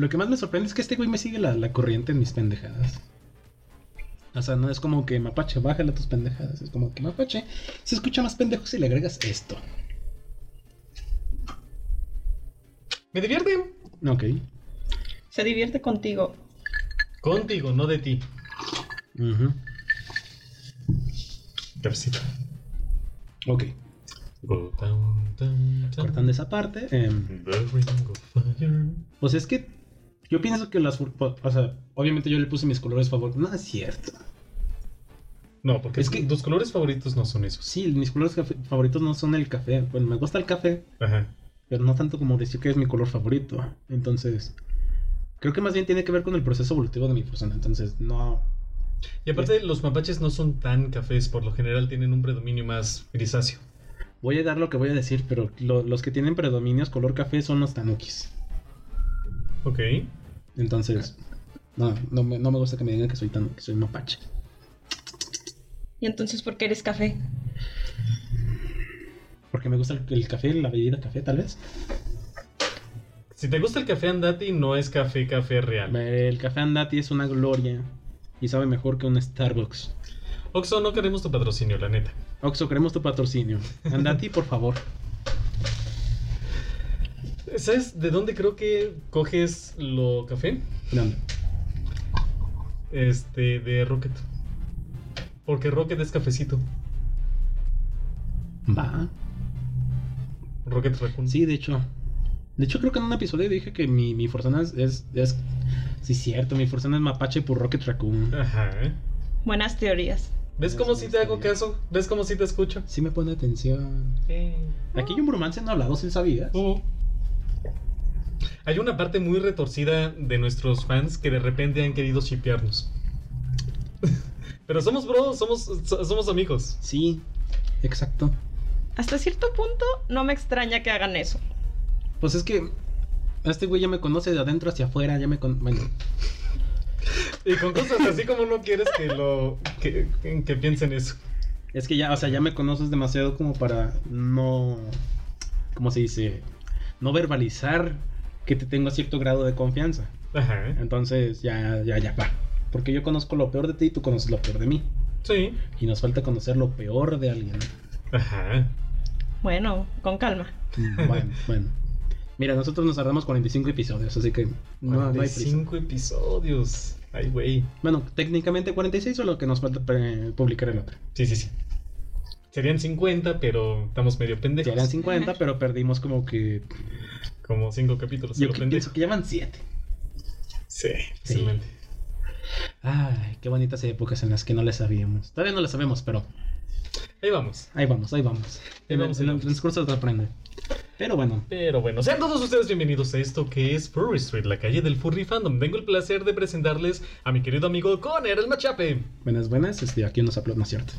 Lo que más me sorprende es que este güey me sigue la, la corriente en mis pendejadas. O sea, no es como que Mapache, bájale tus pendejadas. Es como que Mapache se escucha más pendejo si le agregas esto. Me divierte. Ok. Se divierte contigo. Contigo, no de ti. Ujú. Cafecito. Ok. Cortando esa parte. fire. pues es que yo pienso que las... O sea, obviamente yo le puse mis colores favoritos. No es cierto. No, porque Es que- tus colores favoritos no son esos. Sí, mis colores favoritos no son el café. Bueno, me gusta el café, Ajá. pero no tanto como decir que es mi color favorito. Entonces, creo que más bien tiene que ver con el proceso evolutivo de mi persona. Entonces, no. Y aparte, los mapaches no son tan cafés, por lo general tienen un predominio más grisáceo. Voy a dar lo que voy a decir, pero lo- los que tienen predominios color café son los tanukis. Ok. Entonces, no, no me, no me gusta que me digan que soy tan, que soy mapache. Y entonces, ¿por qué eres café? Porque me gusta el, el café, la bebida café, tal vez. Si te gusta el café andati, no es café café real. El café andati es una gloria y sabe mejor que un Starbucks. Oxo, no queremos tu patrocinio, la neta. Oxo, queremos tu patrocinio. Andati, por favor. ¿Sabes de dónde creo que coges lo café? ¿De dónde? Este, de Rocket. Porque Rocket es cafecito. Va. Rocket Raccoon. Sí, de hecho. De hecho, creo que en un episodio dije que mi, mi Forzana es, es, es- Sí, cierto, mi Forzana es mapache por Rocket Raccoon. Ajá. Buenas teorías. ¿Ves cómo si te hago caso? ¿Ves cómo si te escucho? Sí me pone atención. Aquí hay un bromance no hablado, ¿sí sabías? Uh. Hay una parte muy retorcida de nuestros fans que de repente han querido shipearnos. Pero somos bros, somos, so- somos amigos. Sí, exacto. Hasta cierto punto, no me extraña que hagan eso. Pues es que este güey ya me conoce de adentro hacia afuera, ya me con... Bueno, Y con cosas así como no quieres que lo que, que piensen eso. es que ya, o sea, ya me conoces demasiado como para no... ¿Cómo se dice? No verbalizar que te tengo cierto grado de confianza. Ajá. Entonces, ya, ya, ya, va. Porque yo conozco lo peor de ti y tú conoces lo peor de mí. Sí. Y nos falta conocer lo peor de alguien. Ajá. Bueno, con calma. Mm, Bueno, bueno. Mira, nosotros nos tardamos 45 episodios, así que no, no hay prisa. 45 episodios. Ay, güey. Bueno, técnicamente 46 o lo que nos falta pre- publicar el otro. Sí, sí, sí. Serían 50, pero estamos medio pendejos. Serían 50, pero perdimos como que... Como 5 capítulos. Yo que pienso que llevan 7. Sí, Sí. Ay, qué bonitas épocas en las que no le sabíamos. Todavía no le sabemos, pero Ahí vamos. ahí vamos, ahí vamos. Ahí En, vamos, el- ahí en el transcurso aprende. Pero bueno, Pero bueno, sean todos ustedes bienvenidos a esto que es Furry Street, la calle del Furry Fandom. Tengo el placer de presentarles a mi querido amigo Conner el Machape. buenas, buenas. Este, aquí nos aplausos, no es cierto.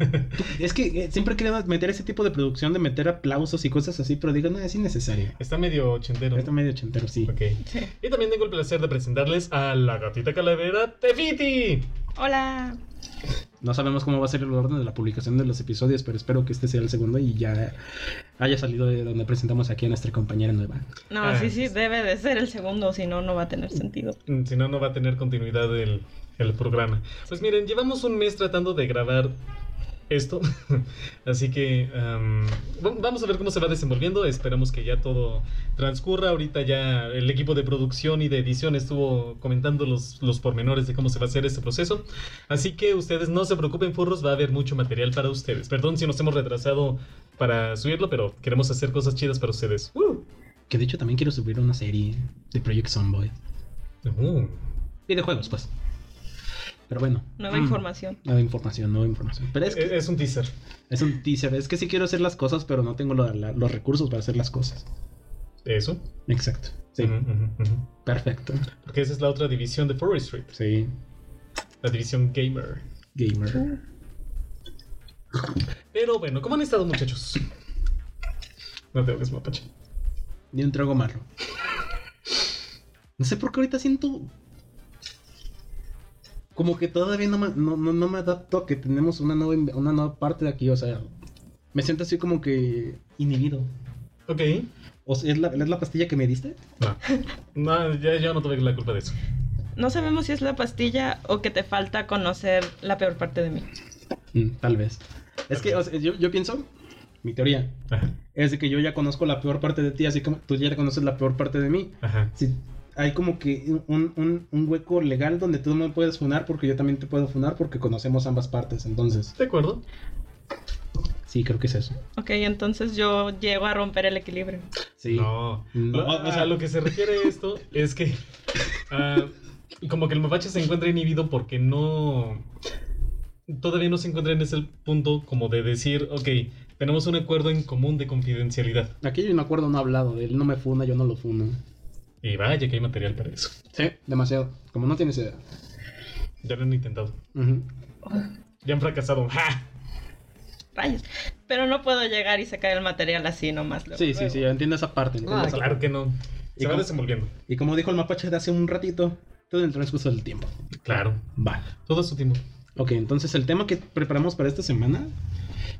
es que eh, siempre quería meter ese tipo de producción de meter aplausos y cosas así, pero digo, no, es innecesario. Está medio ochentero. Está medio ochentero, sí. Ok. Sí. Y también tengo el placer de presentarles a la gatita calavera Tefiti. Hola. No sabemos cómo va a ser el orden de la publicación de los episodios, pero espero que este sea el segundo y ya haya salido de donde presentamos aquí a nuestra compañera nueva. No, Ah. sí, sí, debe de ser el segundo, si no, no va a tener sentido. Mm, Si no, no va a tener continuidad el, el programa. Pues miren, llevamos un mes tratando de grabar esto. Así que am, va- vamos a ver cómo se va desenvolviendo. Esperamos que ya todo transcurra. Ahorita ya el equipo de producción y de edición estuvo comentando los, los pormenores de cómo se va a hacer este proceso. Así que ustedes no se preocupen, furros, va a haber mucho material para ustedes. Perdón si nos hemos retrasado para subirlo, pero queremos hacer cosas chidas para ustedes. ¡Uh! Que de hecho también quiero subir una serie de Project Zomboid. Uh. Videojuegos, pues. Pero bueno. Nueva Mm, información. Nueva información, nueva información. Pero es que Es, un teaser. es un teaser. Es que sí quiero hacer las cosas, pero no tengo lo- la- los recursos para hacer las cosas. Eso. Exacto. Sí. Perfecto. Porque esa es la otra división de Furry Street, Sí. la división gamer. Gamer. Pero bueno, ¿cómo han estado muchachos? No te hagas mapache. Ni un trago malo. No sé por qué ahorita siento. Como que todavía no me, no, no, no me adapto a que tenemos una nueva, una nueva parte de aquí. O sea, me siento así como que inhibido. Ok. ¿O sea, ¿es la, es la pastilla que me diste? No, no ya, yo no tuve la culpa de eso. No sabemos si es la pastilla o que te falta conocer la peor parte de mí. Mm, tal vez. Es que o sea, yo, yo pienso, mi teoría, Ajá, es de que yo ya conozco la peor parte de ti, así como tú ya conoces la peor parte de mí. ajá. Si hay como que un, un, un hueco legal donde tú me puedes funar porque yo también te puedo funar porque conocemos ambas partes. Entonces, De acuerdo. sí, creo que es eso. Ok, entonces yo llego a romper el equilibrio. Sí. No. No. O, o sea, lo que se refiere a esto es que. ah, como que el mapache se encuentra inhibido porque no. Todavía no se encuentra en ese punto como de decir, ok, tenemos un acuerdo en común de confidencialidad. Aquí hay un acuerdo no hablado. Él no me funa, yo no lo funo. Y vaya que hay material para eso. Sí, demasiado. Como no tienes idea. Ya lo han intentado. Ya han fracasado. ¡Ja! Rayos. Pero no puedo llegar y sacar el material así nomás. luego, Sí, sí, luego. sí, entiendo esa parte. entiendo Ah, esa claro parte. que no. ¿Y Se va cómo? desenvolviendo. Y como dijo el mapache de hace un ratito, todo en el transcurso del tiempo. Claro. Va. Todo su tiempo. Ok, entonces el tema que preparamos para esta semana,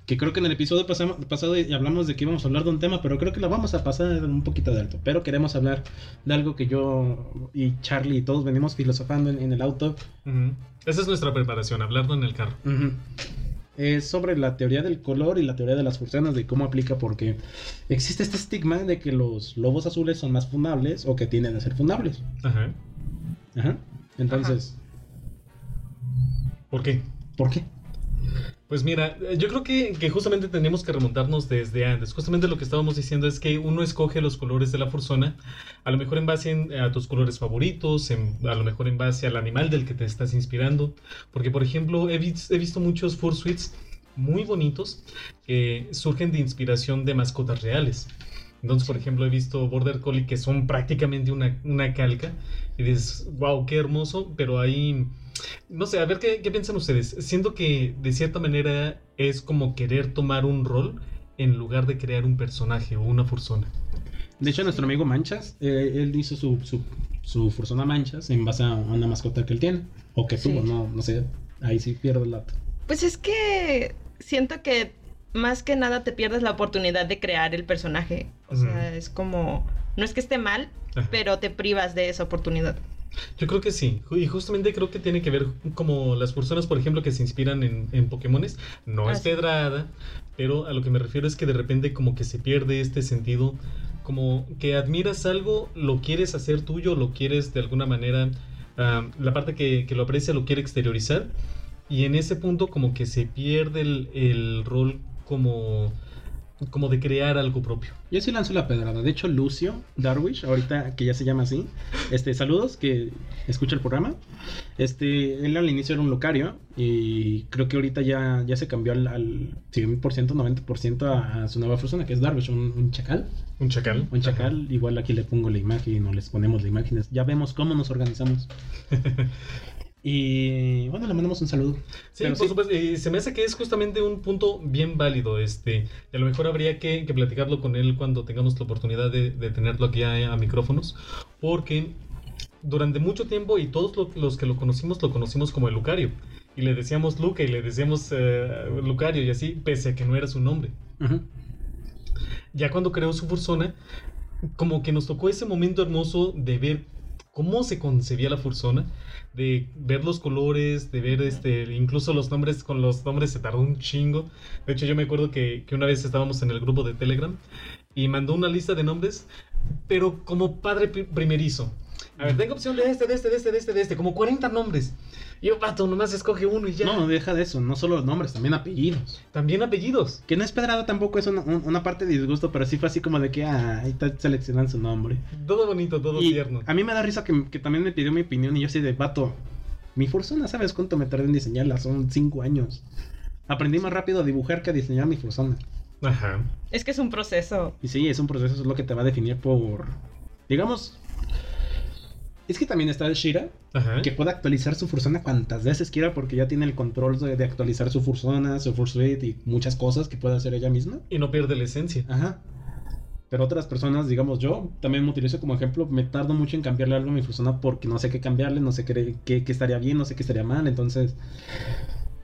que creo que en el episodio pasado y hablamos de que íbamos a hablar de un tema, pero creo que lo vamos a pasar un poquito de alto. Pero queremos hablar de algo que yo y Charlie y todos venimos filosofando en, en el auto. Ujú. Esa es nuestra preparación, hablarlo en el carro. Ujú. Es sobre la teoría del color y la teoría de las furciones, de cómo aplica, porque existe este estigma de que los lobos azules son más fundables o que tienden a ser fundables. Ajá. Ajá. Entonces, ¿Por qué? ¿por qué? Pues mira, eh, yo creo que, que justamente tenemos que remontarnos desde antes. Justamente lo que estábamos diciendo es que uno escoge los colores de la fursona, a lo mejor en base a tus colores favoritos, a lo mejor en base al animal del que te estás inspirando. Porque, por ejemplo, he, vis- he visto muchos fursuits muy bonitos que surgen de inspiración de mascotas reales. Entonces, por ejemplo, he visto Border Collie que son prácticamente una, una calca. Y dices, wow, qué hermoso, pero ahí... No sé, a ver ¿qué, qué piensan ustedes. Siento que de cierta manera es como querer tomar un rol en lugar de crear un personaje o una fursona. De hecho, nuestro amigo Manchas, eh, él hizo su, su, su fursona Manchas en base a una mascota que él tiene. O que Sí. tuvo, no, no sé. Ahí sí pierdo el dato. Pues es que siento que más que nada te pierdes la oportunidad de crear el personaje. O sea, es como... No es que esté mal, Ajá. pero te privas de esa oportunidad. Yo creo que sí. Y justamente creo que tiene que ver como las personas, por ejemplo, que se inspiran en, en Pokémones. No Ah, es pedrada, pero a lo que me refiero es que de repente como que se pierde este sentido, como que admiras algo, lo quieres hacer tuyo, lo quieres de alguna manera, ah, la parte que, que lo aprecia lo quiere exteriorizar. Y en ese punto como que se pierde el, el rol como, como de crear algo propio. Yo sí lanzo la pedrada. De hecho, Lucio Darwish, ahorita que ya se llama así, este, saludos, que escucha el programa. Este, él al inicio era un locario y creo que ahorita ya, ya se cambió al, al 100%, 90% a, a su nueva persona, que es Darwish, un, un chacal. Un chacal. Un chacal, igual aquí le pongo la imagen o les ponemos la imagen. Ya vemos cómo nos organizamos. Y bueno, le mandamos un saludo. Sí, Pero por sí. supuesto. Y se me hace que es justamente un punto bien válido. Este, y a lo mejor habría que, que platicarlo con él cuando tengamos la oportunidad de, de tenerlo aquí a, a micrófonos. Porque durante mucho tiempo, y todos lo- los que lo conocimos, lo conocimos como el Lucario. Y le decíamos Luca y le decíamos eh, Lucario y así, pese a que no era su nombre. Ya cuando creó su fursona, como que nos tocó ese momento hermoso de ver cómo se concebía la fursona, de ver los colores, de ver este, incluso los nombres, con los nombres se tardó un chingo. De hecho, yo me acuerdo que, que una vez estábamos en el grupo de Telegram y mandó una lista de nombres, pero como padre pri- primerizo. A ver, tengo opción de este, de este, de este, de este, de este, como 40 nombres. Y yo, vato, nomás escoge uno y ya. No, deja de eso. No solo los nombres, también apellidos. También apellidos. Que no es pedrada tampoco, es una, un- una parte de disgusto, pero sí fue así como de que, ah, ahí está seleccionando su nombre. Todo bonito, todo Y tierno. a mí me da risa que, que también me pidió mi opinión y yo así de, vato, mi Fursona, ¿sabes cuánto me tardé en diseñarla? Son cinco años. Aprendí más rápido a dibujar que a diseñar mi Fursona. Ajá. Es que es un proceso. Y sí, es un proceso, es lo que te va a definir por, digamos... Es que también está el Shira, Ajá. que puede actualizar su Fursona cuantas veces quiera porque ya tiene el control de, de actualizar su Fursona, su Fursuit y muchas cosas que puede hacer ella misma. Y no pierde la esencia. Ajá. Pero otras personas, digamos yo, también me utilizo como ejemplo, me tardo mucho en cambiarle algo a mi Fursona porque no sé qué cambiarle, no sé qué, qué, qué estaría bien, no sé qué estaría mal, entonces...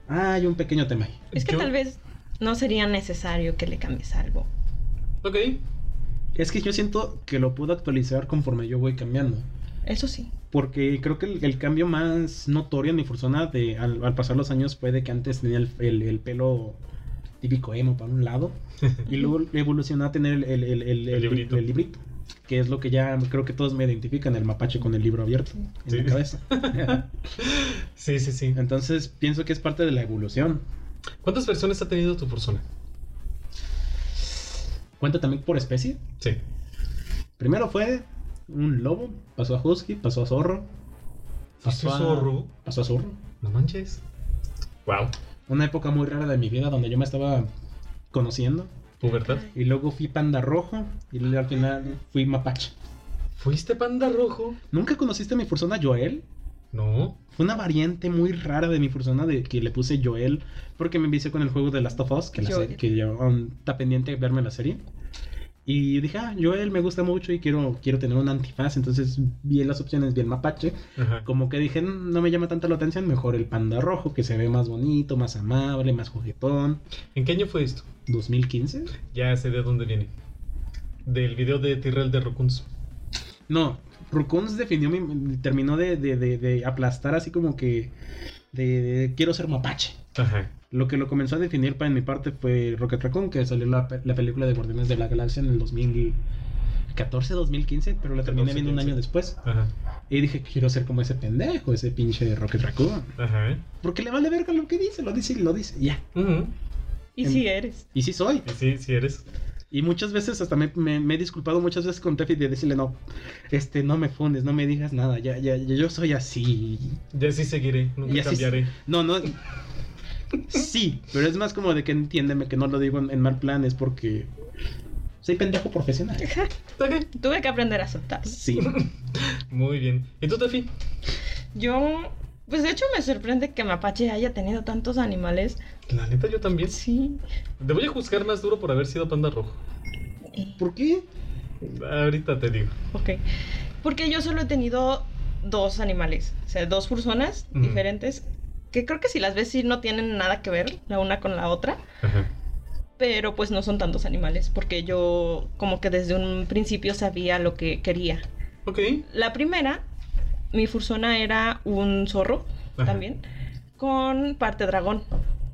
Hay un pequeño tema ahí. Es que Yo- tal vez no sería necesario que le cambies algo. Ok. Es que yo siento que lo puedo actualizar conforme yo voy cambiando. Eso sí. Porque creo que el, el cambio más notorio en mi persona de, al, al pasar los años fue de que antes tenía el, el- el pelo típico emo para un lado. y luego evolucionó a tener el, el, el, el- el- librito. el librito. Que es lo que ya creo que todos me identifican, el mapache con el libro abierto en Sí. la cabeza. Sí, sí, sí. Entonces pienso que es parte de la evolución. ¿Cuántas versiones ha tenido tu persona? Cuenta también por especie. Sí. Primero fue un lobo, pasó a husky, pasó a zorro. ¿Fuiste pasó a- zorro? Pasó a zorro. No manches. Wow. Una época muy rara de mi vida donde yo me estaba conociendo. ¿Pubertad? Y luego fui panda rojo. Y luego al final fui mapache. ¿Fuiste panda rojo? ¿Nunca conociste a mi persona Joel? No. Fue una variante muy rara de mi persona de que le puse Joel porque me envicié con el juego de Last of Us, que, la que um, está pendiente de verme la serie. Y dije, ah, Joel me gusta mucho y quiero, quiero tener un antifaz. Entonces vi las opciones, vi el mapache. Ajá. Como que dije, "Mm, no me llama tanta la atención, mejor el panda rojo, que se ve más bonito, más amable, más juguetón. ¿En qué año fue esto? ¿2015? Ya sé de dónde viene. Del video de Tyrell de Rokuns. No, Rukuns definió mi, terminó de, de- de- de aplastar así como que de, de quiero ser mapache. Ajá. Lo que lo comenzó a definir para mi parte fue Rocket Raccoon, que salió la, la película de Guardianes de la Galaxia en el 2014, 2015, pero la terminé 14, viendo un 15. año después. Ajá. Y dije, quiero ser como ese pendejo, ese pinche Rocket Raccoon. Ajá. Porque le vale verga lo que dice, lo dice y lo dice, ya. Ujú. Y En- si eres. Y sí soy. Y sí, sí eres. Y muchas veces hasta me, me- me he disculpado muchas veces con Tefi de decirle, no, este, no me fundes, no me digas nada, ya, ya, ya, yo soy así. Ya sí seguiré, nunca Y así- cambiaré. No, no. Sí, pero es más como de que entiéndeme que no lo digo en, en mal plan, es porque soy pendejo profesional. Tuve que aprender a aceptar. Sí. Muy bien. ¿Y tú, Tefi? Yo, pues de hecho me sorprende que Mapache haya tenido tantos animales. La neta, yo también. Sí. Te voy a juzgar más duro por haber sido panda rojo. ¿Por qué? Ahorita te digo. Ok. Porque yo solo he tenido dos animales. O sea, dos personas diferentes. Que creo que si las ves sí no tienen nada que ver la una con la otra. Ajá. Pero pues no son tantos animales. Porque yo como que desde un principio sabía lo que quería. Ok. La primera, mi fursona era un zorro Ajá. también. Con parte dragón.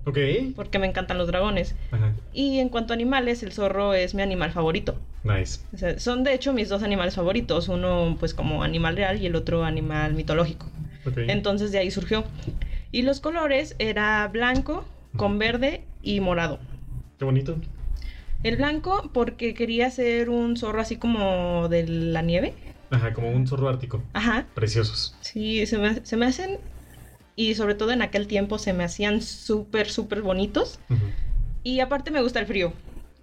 Ok. Porque me encantan los dragones. Ajá. Y en cuanto a animales, el zorro es mi animal favorito. Nice. O sea, son de hecho mis dos animales favoritos, uno pues como animal real y el otro animal mitológico. Ok. Entonces de ahí surgió. Y los colores era blanco con verde y morado. Qué bonito. El blanco porque quería ser un zorro así como de la nieve. Ajá, como un zorro ártico. Ajá. Preciosos. Sí, se me, se me hacen... Y sobre todo en aquel tiempo se me hacían súper, súper bonitos. Y aparte me gusta el frío.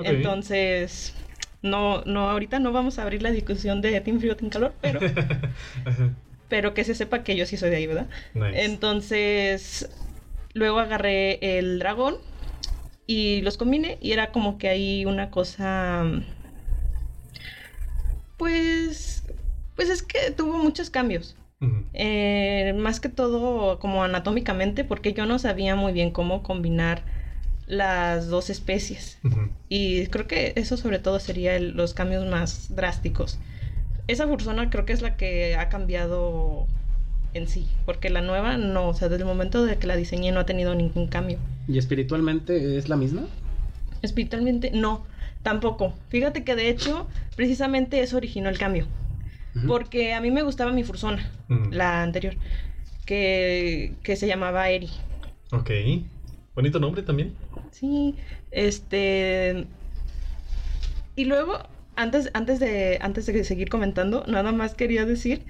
Entonces, no, no, ahorita no vamos a abrir la discusión de Team Frío, Team Calor, pero, Ajá. Pero que se sepa que yo sí soy de ahí, ¿verdad? Nice. Entonces, luego agarré el dragón y los combiné y era como que hay una cosa... Pues... Pues es que tuvo muchos cambios. Eh, más que todo como anatómicamente, porque yo no sabía muy bien cómo combinar las dos especies. Y creo que eso sobre todo sería el- los cambios más drásticos. Esa fursona creo que es la que ha cambiado en sí, porque la nueva no, o sea, desde el momento de que la diseñé no ha tenido ningún cambio. ¿Y espiritualmente es la misma? Espiritualmente no, tampoco. Fíjate que de hecho precisamente eso originó el cambio, porque a mí me gustaba mi fursona, Ujú. la anterior, que, que se llamaba Eri. Ok. Bonito nombre también. Sí, este. Y luego, antes, antes, de, antes de seguir comentando, nada más quería decir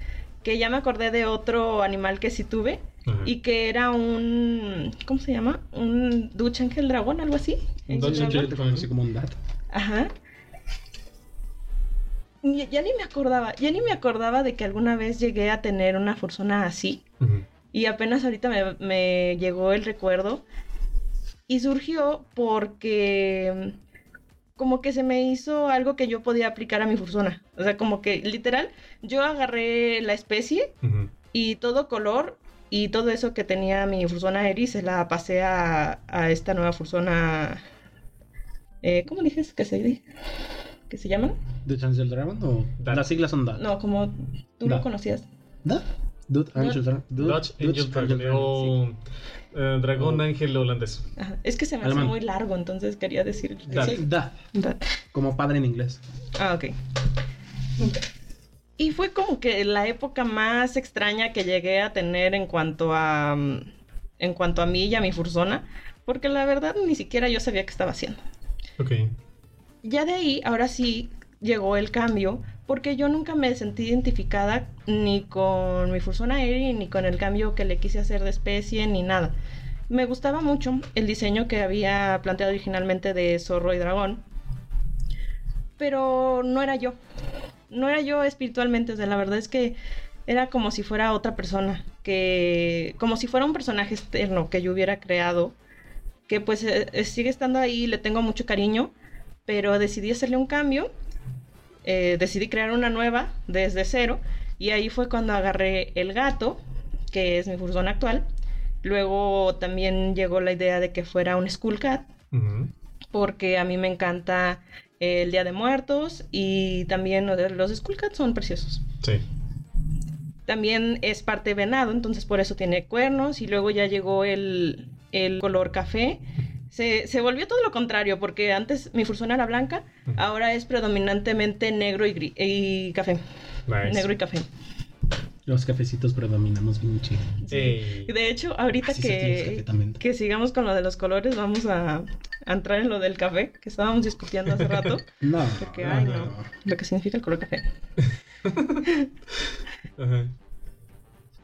que ya me acordé de otro animal que sí tuve Ajá. y que era un. ¿Cómo se llama? Un Duch Ángel Dragón, algo así. Un Angel Dutch. Angel. te conocí como un dato. Ajá. Ya, ya ni me acordaba, ya ni me acordaba de que alguna vez llegué a tener una fursona así. Y apenas ahorita me, me llegó el recuerdo. Y surgió porque como que se me hizo algo que yo podía aplicar a mi fursona. O sea, como que literal, yo agarré la especie y todo color y todo eso que tenía mi fursona Eri se la pasé a, a esta nueva fursona. Eh, ¿Cómo dices que se dice? que se llaman. ¿De Angel Dragon o las siglas son DA? No, como tú Da. lo conocías. ¿Da? Dude Angel Dragon. Dutch Dutch Angel Dragon Dragon. o eh, Dragón O- Ángel Holandés. Ajá. Es que se me hace muy largo, entonces quería decir. Da. Sí, da. Da. Como padre en inglés. Ah, ok. Y fue como que la época más extraña que llegué a tener en cuanto a mm, en cuanto a mí y a mi fursona, porque la verdad ni siquiera yo sabía qué estaba haciendo. Ok. Ya de ahí, ahora sí llegó el cambio, porque yo nunca me sentí identificada ni con mi fursona Eri, ni con el cambio que le quise hacer de especie, ni nada. Me gustaba mucho el diseño que había planteado originalmente de zorro y dragón, pero no era yo. No era yo espiritualmente, o la verdad es que era como si fuera otra persona, que como si fuera un personaje externo que yo hubiera creado, que pues eh, sigue estando ahí, le tengo mucho cariño, pero decidí hacerle un cambio, eh, decidí crear una nueva desde cero, y ahí fue cuando agarré el gato, que es mi fursona actual. Luego también llegó la idea de que fuera un Skull Cat, Ujú. porque a mí me encanta el Día de Muertos y también los Skull Cats son preciosos. Sí. También es parte venado, entonces por eso tiene cuernos y luego ya llegó el, el color café. Se, se volvió todo lo contrario, porque antes mi fursona era blanca, ahora es predominantemente negro y, gri- y café. Nice. Negro y café. Los cafecitos predominamos bien chido. Sí. De hecho, ahorita Así ese que, que sigamos con lo de los colores, vamos a, a entrar en lo del café, que estábamos discutiendo hace rato. No. Porque, ay, no. Lo que significa el color café. Ajá.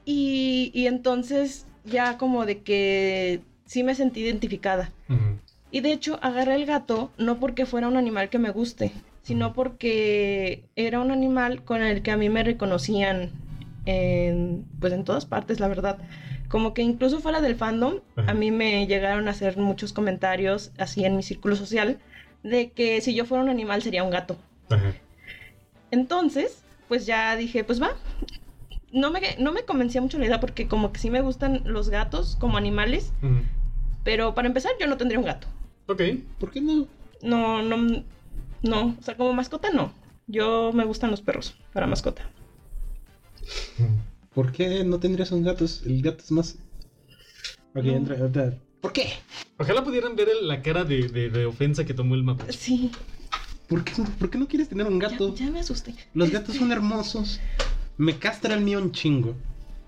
Y, y entonces ya como de que sí me sentí identificada. Y de hecho agarré el gato no porque fuera un animal que me guste, sino porque era un animal con el que a mí me reconocían en, pues en todas partes, la verdad. Como que incluso fuera del fandom, a mí me llegaron a hacer muchos comentarios así en mi círculo social de que si yo fuera un animal sería un gato. Entonces, pues ya dije, pues va. No me, no me convencía mucho la idea porque como que sí me gustan los gatos como animales. Pero para empezar yo no tendría un gato. Ok. ¿Por qué no? No, no, no, o sea, como mascota no. Yo me gustan los perros para mascota. ¿Por qué no tendrías un gato? El gato es más. Ok, No. entra, entra. ¿Por qué? Ojalá pudieran ver el- la cara de, de- de ofensa que tomó el mapache. Sí, ¿Por qué, por qué no quieres tener un ya, gato? ya me asusté. Los gatos son hermosos. Me castra el mío un chingo.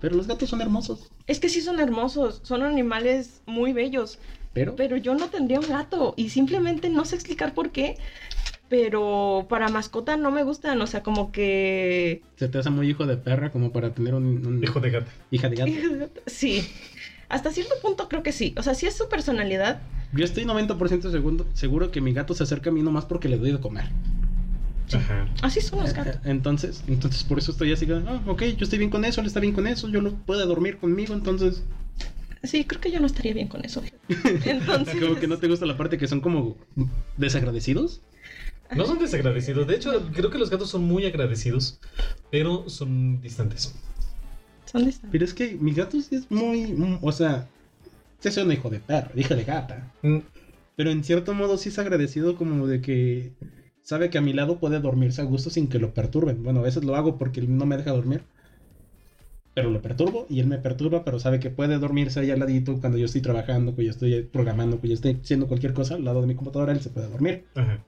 Pero los gatos son hermosos. Es que sí son hermosos, son animales muy bellos, Pero. pero yo no tendría un gato y simplemente no sé explicar por qué. Pero para mascota no me gustan, o sea, como que Se te hace muy hijo de perra como para tener un. un- Hijo de gata. Hija de gato. Sí, hasta cierto punto creo que sí. O sea, sí es su personalidad. Yo estoy 90% seguro, seguro que mi gato se acerca a mí nomás porque le doy de comer. Ajá. Así son los Eh, gatos. eh, Entonces, entonces por eso estoy así. Ah, ok, yo estoy bien con eso, él está bien con eso, yo lo puedo dormir conmigo, entonces. Sí, creo que yo no estaría bien con eso. Entonces, Como que no te gusta la parte que son como desagradecidos. No son desagradecidos. De hecho, creo que los gatos son muy agradecidos, pero son distantes. son distantes. Pero es que mi gato sí es muy. mm, O sea, sí es un hijo de perro, hijo de gata. Mm, Pero en cierto modo sí es agradecido como de que sabe que a mi lado puede dormirse a gusto sin que lo perturben. Bueno, a veces lo hago porque él no me deja dormir. Pero lo perturbo y él me perturba, pero sabe que puede dormirse ahí al ladito cuando yo estoy trabajando, cuando yo estoy programando, cuando yo estoy haciendo cualquier cosa al lado de mi computadora, él se puede dormir. Ajá.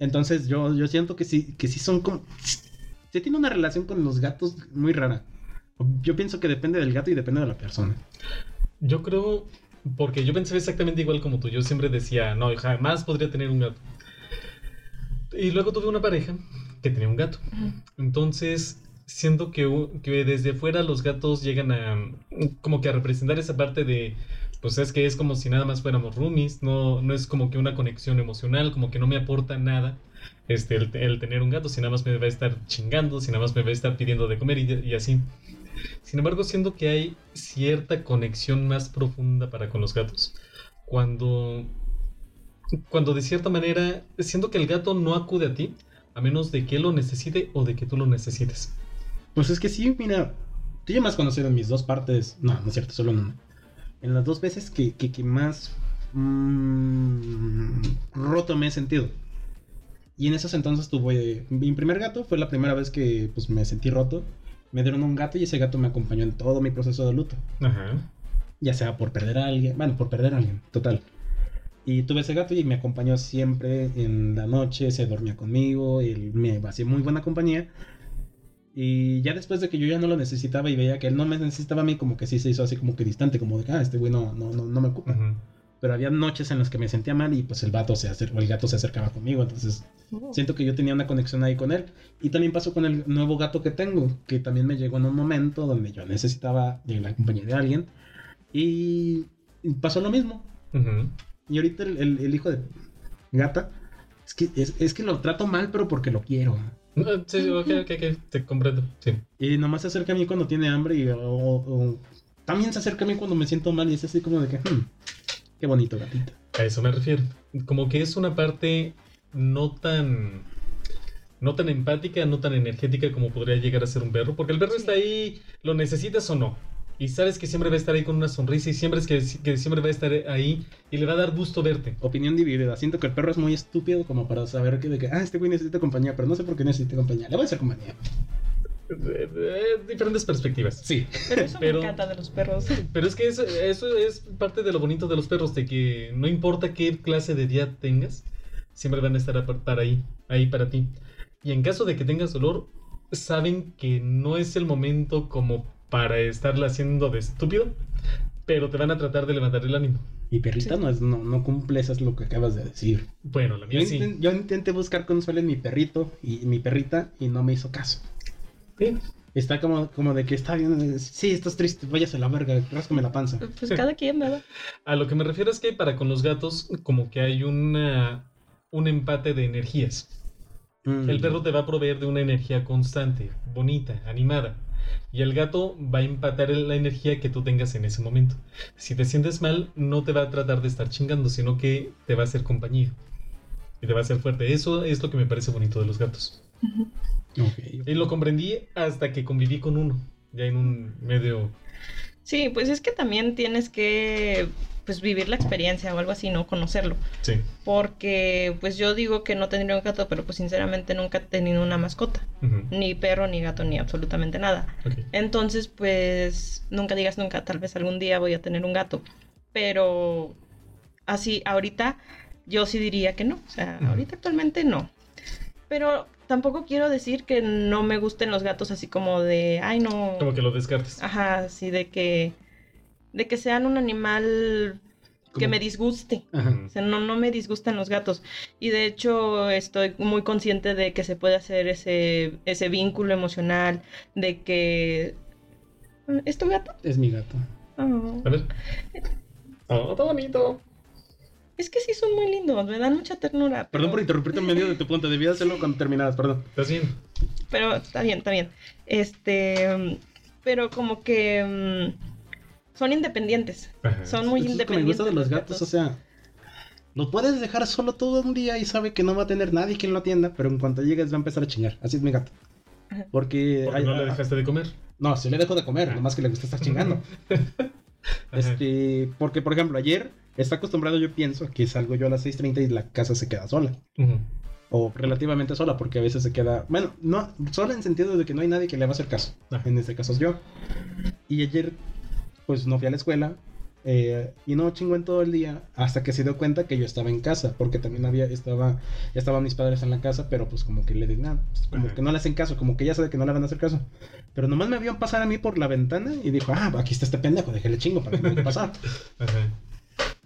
Entonces yo, yo siento que sí, que sí son como... Se tiene una relación con los gatos muy rara. Yo pienso que depende del gato y depende de la persona. Yo creo, porque yo pensé exactamente igual como tú. Yo siempre decía, no, jamás podría tener un gato. Y luego tuve una pareja que tenía un gato. Entonces, siento que desde fuera los gatos llegan a como que a representar esa parte de, pues es que es como si nada más fuéramos roomies, no, no es como que una conexión emocional, como que no me aporta nada este, el, el tener un gato, si nada más me va a estar chingando, si nada más me va a estar pidiendo de comer y, y así. Sin embargo, siento que hay cierta conexión más profunda para con los gatos. Cuando, cuando de cierta manera siento que el gato no acude a ti, a menos de que él lo necesite o de que tú lo necesites. Pues es que sí, mira, tú ya me has conocido en mis dos partes. No, no es cierto, solo en una. En las dos veces que, que, que más mm, roto me he sentido. Y en esos entonces tuve mi primer gato, fue la primera vez que pues me sentí roto. Me dieron un gato y ese gato me acompañó en todo mi proceso de luto. Ajá. Ya sea por perder a alguien, bueno, por perder a alguien, total. Y tuve ese gato y me acompañó siempre en la noche, se dormía conmigo, él me hacía muy buena compañía. Y ya después de que yo ya no lo necesitaba y veía que él no me necesitaba a mí, como que sí se hizo así como que distante, como de que, ah, este güey no, no, no, no me ocupa. Ujú. Pero había noches en las que me sentía mal y pues el gato se acer- o el gato se acercaba conmigo, entonces Oh. siento que yo tenía una conexión ahí con él. Y también pasó con el nuevo gato que tengo, que también me llegó en un momento donde yo necesitaba de la compañía de alguien. Y pasó lo mismo. Ujú. Y ahorita el, el- el hijo de gata, es que, es, es que lo trato mal, pero porque lo quiero. Ah, Sí, ok, ok, te comprendo. Sí. Y nomás se acerca a mí cuando tiene hambre y o- o- también se acerca a mí cuando me siento mal y es así como de que, "Hmm, qué bonito gatito. A eso me refiero. Como que es una parte no tan. No tan empática, no tan energética como podría llegar a ser un perro. Porque el perro Sí. está ahí, lo necesitas o no. Y sabes que siempre va a estar ahí con una sonrisa y siempre es que, que siempre va a estar ahí y le va a dar gusto verte. Opinión dividida. Siento que el perro es muy estúpido como para saber que de que, ah, este güey necesita compañía, pero no sé por qué necesita compañía. Le voy a hacer compañía. Eh, eh, diferentes perspectivas. Sí. Pero eso Pero- me encanta de los perros. Pero es que eso, eso es parte de lo bonito de los perros, de que no importa qué clase de día tengas, siempre van a estar para ahí, ahí para ti. Y en caso de que tengas dolor, saben que no es el momento como para estarla haciendo de estúpido, pero te van a tratar de levantar el ánimo. Mi perrita Sí. no, es, no, no cumple, eso es lo que acabas de decir. Bueno, la Yo, mía sí. yo intenté buscar consuelo en mi perrito y mi perrita y no me hizo caso. Sí. Está como, como de que está bien, sí, estás triste, váyase a la verga, ráscame la panza. Pues cada quien, ¿verdad? A lo que me refiero es que para con los gatos, como que hay una, un empate de energías. Mm. El perro te va a proveer de una energía constante, bonita, animada. Y el gato va a empatar la energía que tú tengas en ese momento. Si te sientes mal, no te va a tratar de estar chingando, sino que te va a hacer compañía. Y te va a hacer fuerte. Eso es lo que me parece bonito de los gatos. Y lo comprendí hasta que conviví con uno. Ya en un medio... Sí, pues es que también tienes que pues vivir la experiencia o algo así, ¿no? Conocerlo. Sí. Porque pues yo digo que no tendría un gato, pero pues sinceramente nunca he tenido una mascota. Ni perro, ni gato, ni absolutamente nada. Ok. Entonces, pues nunca digas nunca, tal vez algún día voy a tener un gato. Pero así, ahorita yo sí diría que no. O sea, ahorita actualmente no. Pero tampoco quiero decir que no me gusten los gatos así como de, ay no. Como que lo descartes. Ajá, así de que de que sean un animal que me disguste. Ajá. O sea, no, no me disgustan los gatos. Y de hecho estoy muy consciente de que se puede hacer ese, ese vínculo emocional, de que... ¿Es tu gato? Es mi gato. Oh. A ver. Oh, está bonito. Es que sí son muy lindos, me dan mucha ternura. Perdón por interrumpirte en medio de tu punto. Debía hacerlo cuando terminaras, perdón. ¿Estás bien? Pero está bien, está bien. Este... mm, Pero como que... son independientes. Ajá. Son muy Eso es lo que me independientes. gusta de los gatos, o sea, lo puedes dejar solo todo un día y sabe que no va a tener nadie quien lo atienda, pero en cuanto llegues va a empezar a chingar. Así es mi gato. Porque, Porque hay- no le dejaste de comer. no, sí le dejo de comer, nomás que le gusta estar chingando. Este, porque por ejemplo, ayer está acostumbrado, yo pienso, que salgo yo a las 6:30 y la casa se queda sola. O relativamente sola, porque a veces se queda. Bueno, no, sola en sentido de que no hay nadie que le va a hacer caso. En este caso es yo. Y ayer, pues no fui a la escuela. eh, y no chingó en todo el día hasta que se dio cuenta que yo estaba en casa, porque también había, estaba, estaban mis padres en la casa, pero pues como que le di nada, pues, como Ajá. que no le hacen caso, como que ya sabe que no le van a hacer caso. Pero nomás me vieron pasar a mí por la ventana y dijo, ah, aquí está este pendejo, déjale chingo para que me deje pasar. Ajá.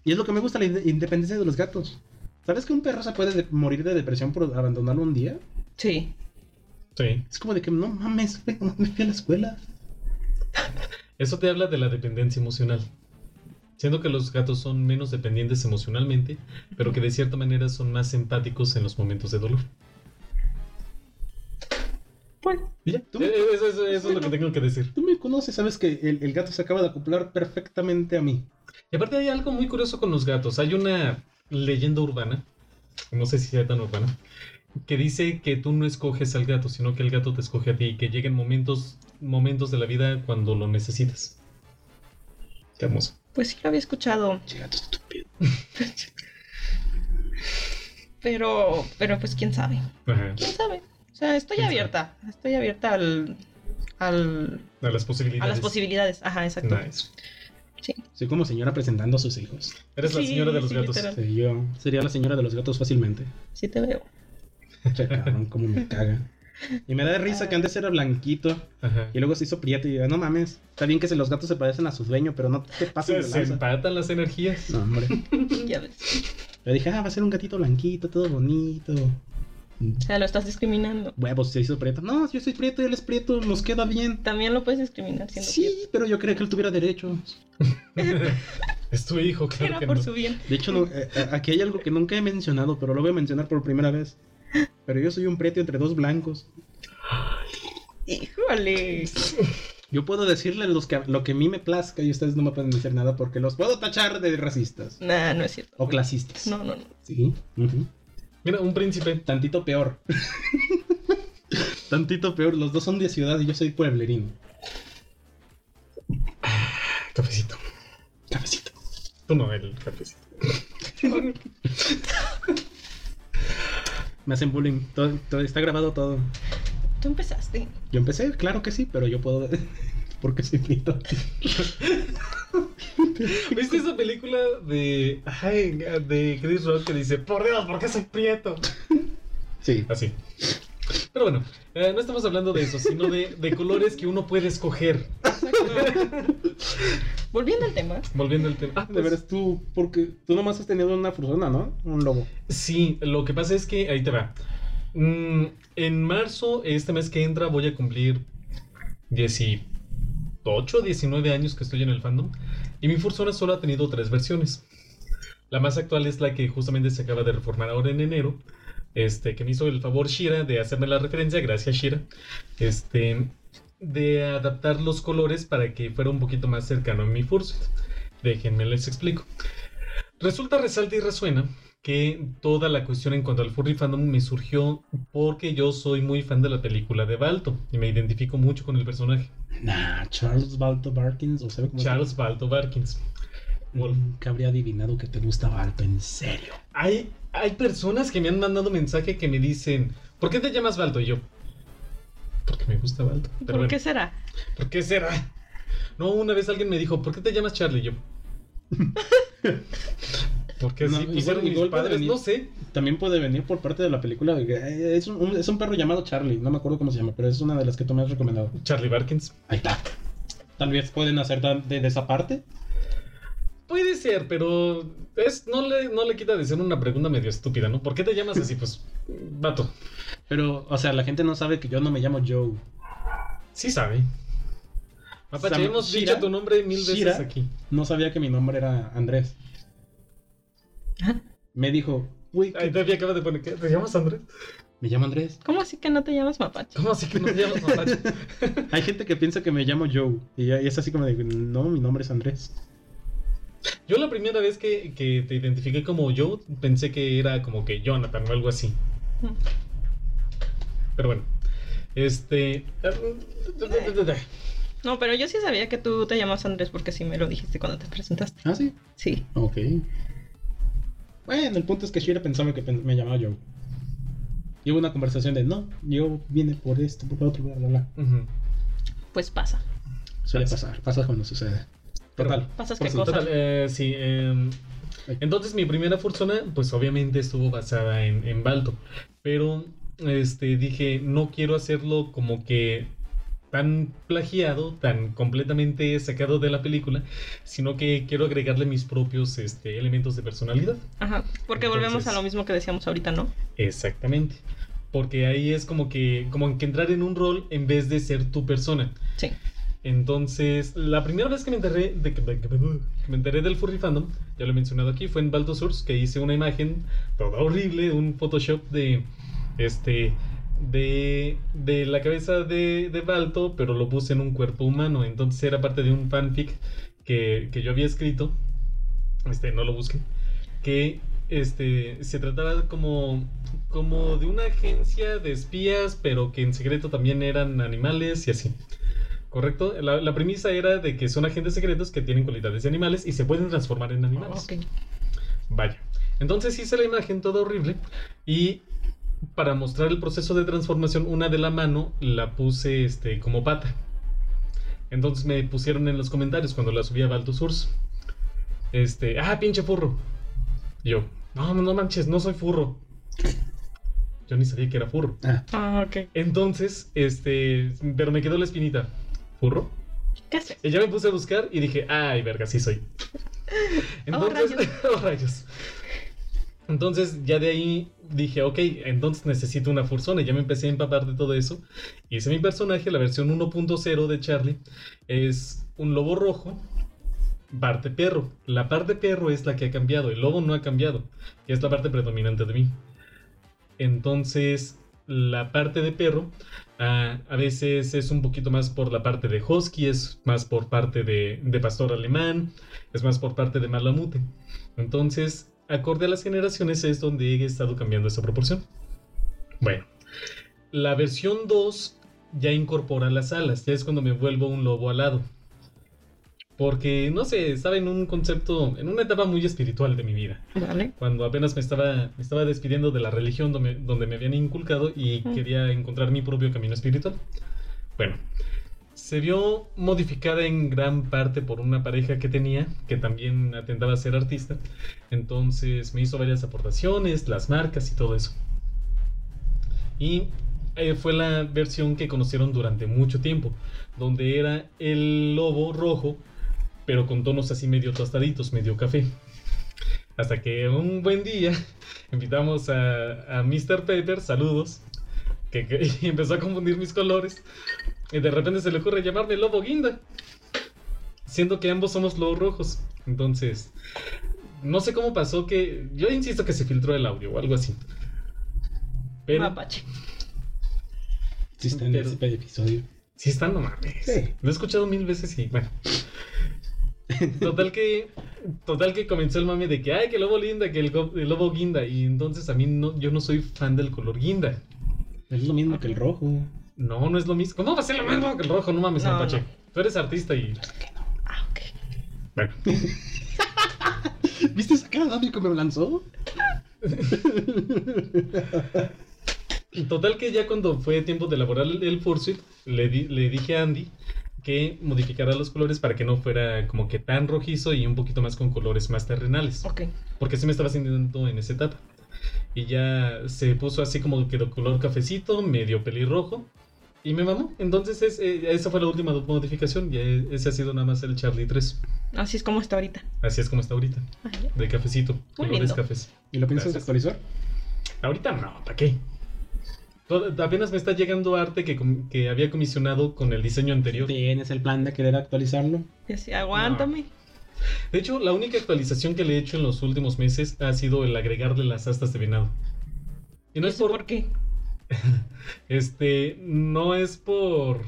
Y es lo que me gusta, la inde- independencia de los gatos. ¿Sabes que un perro se puede de- morir de depresión por abandonarlo un día? Sí. Sí. Es como de que no mames, güey, no me fui a la escuela. Eso te habla de la dependencia emocional. Siendo que los gatos son menos dependientes emocionalmente, pero que de cierta manera son más empáticos en los momentos de dolor. Pues, Y ya, Tú me- eh, Eso, eso- eso es lo que tengo que decir. Tú me conoces, sabes que el, el gato se acaba de acoplar perfectamente a mí. Y aparte hay algo muy curioso con los gatos. Hay una leyenda urbana, no sé si sea tan urbana, que dice que tú no escoges al gato, sino que el gato te escoge a ti y que lleguen momentos, momentos de la vida cuando lo necesitas. Qué hermoso. pues sí lo había escuchado. Estúpido. Pero, pero pues quién sabe. Ajá. ¿Quién sabe? O sea, estoy abierta. Estoy abierta al, al, A las posibilidades. a las posibilidades. Ajá, exacto. Nice. Sí. Soy como señora presentando a sus hijos. Eres la señora de los sí, gatos. yo sería la señora de los gatos fácilmente. Sí te veo. Cómo me caga. Y me da risa que antes era blanquito Ajá. y luego se hizo prieto y yo, no mames, está bien que se los gatos se parecen a su dueño, pero no te pases Se, de se empatan las energías. No, hombre. ya ves. Yo dije, ah, va a ser un gatito blanquito, todo bonito. O sea, lo estás discriminando. Huevos, se hizo prieto. No, yo soy prieto y él es prieto, nos queda bien. También lo puedes discriminar siendo Sí, pero yo creía que él tuviera derechos. Es tu hijo, claro Era que por no. su bien. De hecho, no, eh, eh, aquí hay algo que nunca he mencionado, pero lo voy a mencionar por primera vez. Pero yo soy un prieto entre dos blancos. Híjole. Yo puedo decirle los que, lo que a mí me plazca y ustedes no me pueden decir nada porque los puedo tachar de racistas Nah, no es cierto. o clasistas. No, no, no. Sí. Mira, un príncipe. Tantito peor. Tantito peor. Los dos son de ciudad y yo soy pueblerino. Cafecito. Cafecito. Tú no, el cafecito. Me hacen bullying. Todo, todo- está grabado todo. Tú empezaste. Yo empecé, claro que sí, pero yo puedo. Porque soy prieto. ¿Viste esa película de. Ay, de Chris Rock que dice: Por Dios, ¿por qué soy prieto? Sí. Así. Pero bueno, eh, no estamos hablando de eso, sino de, de colores que uno puede escoger. Volviendo al tema. Volviendo al tema. Ah, De veras tú, porque tú nomás has tenido una persona, ¿no? Un lobo. Sí, lo que pasa es que ahí te va. Mm, en marzo, este mes que entra, voy a cumplir 18, 19 años que estoy en el fandom. Y mi Fursona solo ha tenido tres versiones. La más actual es la que justamente se acaba de reformar ahora en enero. Este, que me hizo el favor Shira de hacerme la referencia, gracias Shira. Este, de adaptar los colores para que fuera un poquito más cercano a mi Fursuit. Déjenme les explico. Resulta, resalta y resuena que toda la cuestión en cuanto al furry fandom me surgió porque yo soy muy fan de la película de Balto y me identifico mucho con el personaje. Nah, Charles Balto Barkins, o sabe cómo se Charles Balto Barkins. Nunca habría adivinado que te gusta Balto, en serio. Hay, hay personas que me han mandado mensaje que me dicen, ¿por qué te llamas Balto? Y yo, porque me gusta. Pero ¿Por bueno, qué será? ¿por qué será? No, una vez alguien me dijo, ¿por qué te llamas Charlie? Y yo, porque No, así igual- pusieron mis igual puede padres, venir. no sé. También puede venir por parte de la película. eh, Es un, es un perro llamado Charlie, no me acuerdo cómo se llama, pero es una de las que tú me has recomendado. Charlie Barkins. Ahí está. Tal vez pueden hacer de esa parte. Puede ser, pero es, no, le, no le quita de ser una pregunta medio estúpida, ¿no? ¿Por qué te llamas así? Pues, vato. Pero, o sea, la gente no sabe que yo no me llamo Joe. Sí sabe. Mapache, Sam- hemos Shira- dicho tu nombre mil veces Shira- aquí. No sabía que mi nombre era Andrés. Ah, Me dijo, güey, Ahí todavía acaba de poner, ¿qué? ¿Te llamas Andrés? me llamo Andrés. ¿Cómo así que no te llamas mapache? ¿Cómo así que no te llamas Mapache? Hay gente que piensa que me llamo Joe. Y es así como de, no, mi nombre es Andrés. Yo la primera vez que, que te identifiqué como yo, pensé que era como que Jonathan o algo así. Pero bueno. Este... No, pero yo sí sabía que tú te llamas Andrés porque sí me lo dijiste cuando te presentaste. Ah, sí. Sí. Ok. Bueno, el punto es que Shira pensaba que me llamaba Joe. Y hubo una conversación de, no, yo vine por esto, por otro, bla, bla, bla. Pues pasa. Suele Pasa. pasar, pasa cuando sucede. Total. Pasas qué si- cosa. Total, eh, sí. em, entonces mi primera Fursona, pues obviamente estuvo basada en, en Balto. Pero este, dije, no quiero hacerlo como que tan plagiado, tan completamente sacado de la película, sino que quiero agregarle mis propios este, elementos de personalidad. Ajá. Porque volvemos a lo mismo que decíamos ahorita, ¿no? Exactamente. Porque ahí es como que, como que entrar en un rol en vez de ser tu persona. Sí. Entonces, la primera vez que me enteré que, me enteré del furry fandom, ya lo he mencionado aquí, fue en Balto Source que hice una imagen toda horrible, un Photoshop de este de, de la cabeza de, de Balto, pero lo puse en un cuerpo humano. Entonces era parte de un fanfic que, que yo había escrito. Este, no lo busquen. Que este se trataba como, como de una agencia de espías, pero que en secreto también eran animales y así. ¿Correcto? La, la premisa era de que son agentes secretos que tienen cualidades de animales y se pueden transformar en animales. Ok. Vaya. Entonces hice la imagen toda horrible y para mostrar el proceso de transformación, una de la mano la puse este, como pata. Entonces me pusieron en los comentarios cuando la subí a Baltusurs. Este, ah, pinche furro. Y yo, no, no manches, no soy furro. Yo ni sabía que era furro. Ah, Ah, ok. Entonces, este, pero me quedó la espinita. ¿Furro? Y ya me puse a buscar y dije, ay, verga, sí soy. Entonces, rayos. oh, rayos. Entonces, ya de ahí dije, ok, entonces necesito una fursona. Y ya me empecé a empapar de todo eso. Hice mi personaje, la versión 1.0 de Charlie. Es un lobo rojo, parte perro. La parte perro es la que ha cambiado. El lobo no ha cambiado. Y es la parte predominante de mí. Entonces, la parte de perro ah, a veces es un poquito más por la parte de husky, es más por parte de, de pastor alemán, es más por parte de malamute. Entonces, acorde a las generaciones es donde he estado cambiando esa proporción. Bueno, la versión 2 ya incorpora las alas, ya es cuando me vuelvo un lobo alado. Porque, no sé, estaba en un concepto, en una etapa muy espiritual de mi vida Vale. cuando apenas me estaba, me estaba despidiendo de la religión donde, donde me habían inculcado y Ujú. quería encontrar mi propio camino espiritual. Bueno, se vio modificada en gran parte por una pareja que tenía, que también atentaba a ser artista. Entonces me hizo varias aportaciones, las marcas y todo eso. Y eh, fue la versión que conocieron durante mucho tiempo, donde era el lobo rojo, pero con tonos así medio tostaditos, medio café. Hasta que un buen día invitamos a, a Mr. Pepper, saludos, que, que- y empezó a confundir mis colores. Y de repente se le ocurre llamarme Lobo Guinda, siendo que ambos somos lobos rojos. Entonces, no sé cómo pasó que. Yo insisto que se filtró el audio o algo así. Pero. Mapache. sí está en Pero- ese episodio. Sí, está, no mames. Sí. Lo he escuchado mil veces y bueno. Total que. Total que comenzó el mame de que, ay, que el lobo linda, que el, lobo guinda. Y entonces a mí no, yo no soy fan del color guinda. Es lo mismo que el rojo. No, no es lo mismo. ¿Cómo va a ser lo mismo que el rojo? No mames, No, Mapache. no. Tú eres artista y. Ah, ok. Bueno. ¿Viste esa cara de Andy que me lo lanzó? Total que ya cuando fue tiempo de elaborar el, el Fursuit, le, di- le dije a Andy que modificara los colores para que no fuera como que tan rojizo y un poquito más con colores más terrenales. Ok. Porque así me estaba sintiendo en esa etapa. Y ya se puso así como que de color cafecito, medio pelirrojo. Y me mamó. Entonces es, eh, esa fue la última modificación. Y eh, ese ha sido nada más el Charlie 3. Así es como está ahorita. Asasí es como está ahorita. Ah, ya. De cafecito. Muy colores lindo. cafés. ¿Y lo piensas Gracias. actualizar? Ahorita no, ¿para qué? Apenas me está llegando arte que, que había comisionado con el diseño anterior. ¿Tienes el plan de querer actualizarlo? Y así, aguántame. De hecho, la única actualización que le he hecho en los últimos meses ha sido el agregarle las astas de venado. Y no es ¿Eso por, por qué? Este, no es por.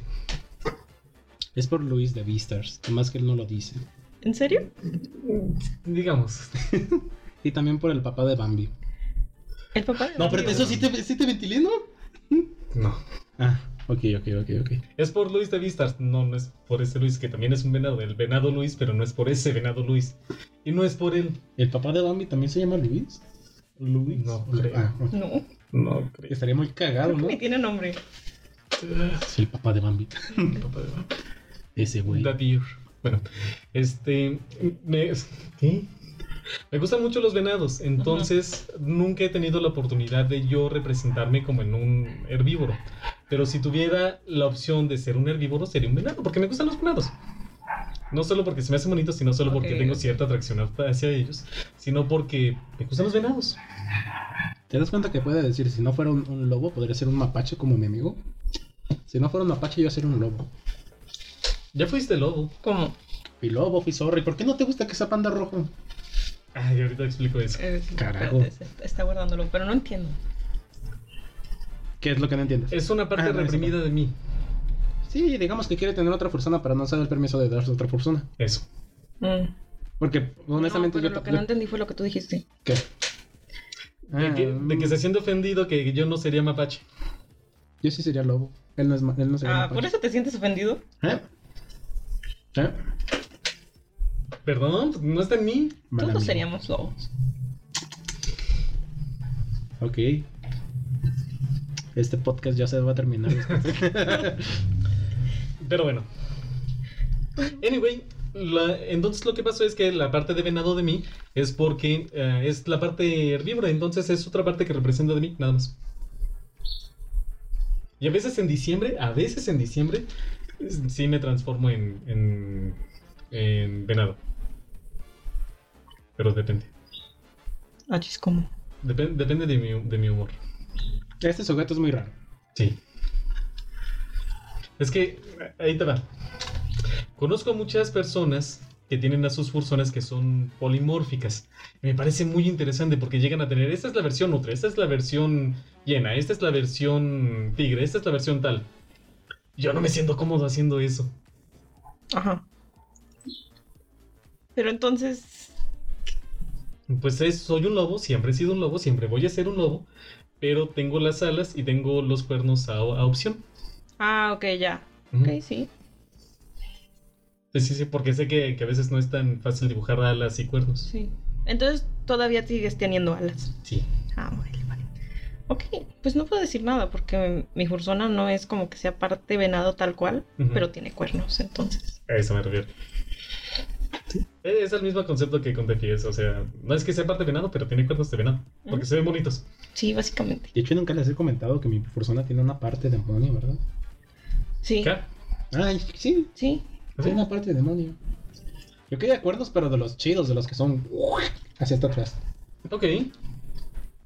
Es por Luis de Beastars, más que él no lo dice. ¿En serio? Digamos. Y también por el papá de Bambi. El papá de No, pero Bambi, eso ¿o sí te, sí te ventilé, ¿no? No. Ah, ok, ok, ok, ok. Es por Luis de Vistas. No, no es por ese Luis, que también es un venado. El venado Luis, pero no es por ese venado Luis. Y no es por él. ¿El papá de Bambi también se llama Luis? Luis. No, creo. Ah. No, No, creo. Estaría muy cagado, ¿no? ni tiene nombre. Es el papá de Bambi. Papá de- Ese güey. Deer. Bueno, este. Me, ¿Qué? Me gustan mucho los venados, entonces nunca he tenido la oportunidad de yo representarme como en un herbívoro. Pero si tuviera la opción de ser un herbívoro, sería un venado, porque me gustan los venados. No solo porque se me hacen bonitos, sino solo porque tengo cierta atracción hacia ellos, sino porque me gustan los venados. ¿Te das cuenta que puede decir, si no fuera un, un lobo, podría ser un mapache como mi amigo? Si no fuera un mapache, yo a ser un lobo. Ya fuiste lobo. ¿Cómo? Y lobo, fui sorry. ¿Por qué no te gusta que sea panda rojo? Ay, ahorita explico eso. Eh, Carajo. Está guardándolo, pero no entiendo. ¿Qué es lo que no entiendes? Es una parte Ah, no, reprimida de mí. Sí, digamos que quiere tener otra persona, pero no se da el permiso de darse a otra persona. Eso. Mm. Porque, honestamente, No, pero yo... lo que no entendí fue lo que tú dijiste. ¿Qué? De que, de que se siente ofendido que yo no sería mapache. Yo sí sería lobo. Él no, es ma- él no sería Ah, mapache. ¿por eso te sientes ofendido? ¿Eh? ¿Eh? Perdón, no está en mí. Mal Todos amigo. seríamos lobos. Ok. Este podcast ya se va a terminar. Pero bueno. Anyway, la- entonces lo que pasó es que la parte de venado de mí es porque eh, es la parte herbívora, entonces es otra parte que representa de mí, nada más. Y a veces en diciembre, a veces en diciembre, sí me transformo en, en, en venado. Pero depende. Ah, chis, ¿cómo? Depen- depende de mi, de mi humor. este sujeto es muy raro. Sí. Es que, ahí te va. Conozco muchas personas que tienen a sus fursonas que son polimórficas. Me parece muy interesante porque llegan a tener, esta es la versión nutre, esta es la versión llena, esta es la versión tigre, esta es la versión tal. Yo no me siento cómodo haciendo eso. Ajá. Pero entonces. Pues es, soy un lobo, siempre he sido un lobo, siempre voy a ser un lobo, pero tengo las alas y tengo los cuernos a, a opción. Ah, ok, ya. Ujú. Ok, sí. Sí, sí, sí, porque sé que, que a veces no es tan fácil dibujar alas y cuernos. Sí. Entonces todavía sigues teniendo alas. Sí. Ah, vale, vale. Ok, pues no puedo decir nada porque mi fursona no es como que sea parte venado tal cual, pero tiene cuernos, entonces. A eso me refiero. Es el mismo concepto que con Tefies, o sea, no es que sea parte de venado, pero tiene cuernos de venado, porque Ujú. se ven bonitos. Sí, básicamente. De hecho, nunca les he comentado que mi persona tiene una parte demonio, ¿verdad? Sí, ¿Qué? Ay, sí, sí. tiene una parte demonio. Yo quería acuerdos, pero de los chidos, de los que son hacia hasta atrás. Ok.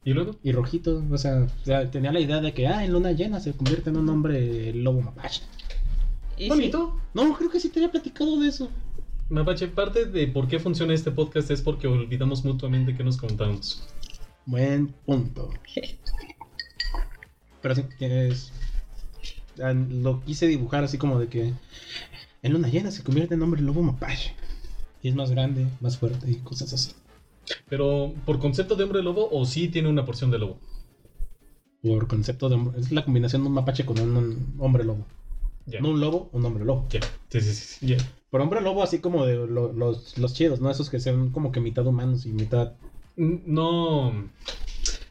¿Y luego? Y rojitos, o sea, o sea, tenía la idea de que, ah, en luna llena se convierte en un hombre lobo mapache. Y sí. Bonito. No, creo que sí te había platicado de eso. Mapache, parte de por qué funciona este podcast es porque olvidamos mutuamente que nos contamos. Buen punto. Pero sí, es... ah, Lo quise dibujar así como de que en luna llena se convierte en hombre lobo mapache. Y es más grande, más fuerte y cosas así. Pero, ¿por concepto de hombre lobo o sí tiene una porción de lobo? Por concepto de hombre. Es la combinación de un mapache con un, un hombre lobo. No un lobo, un hombre lobo. Sí, sí, sí. sí, Por hombre lobo, así como de lo- los, los chidos, ¿no? Esos que sean como que mitad humanos y mitad. No.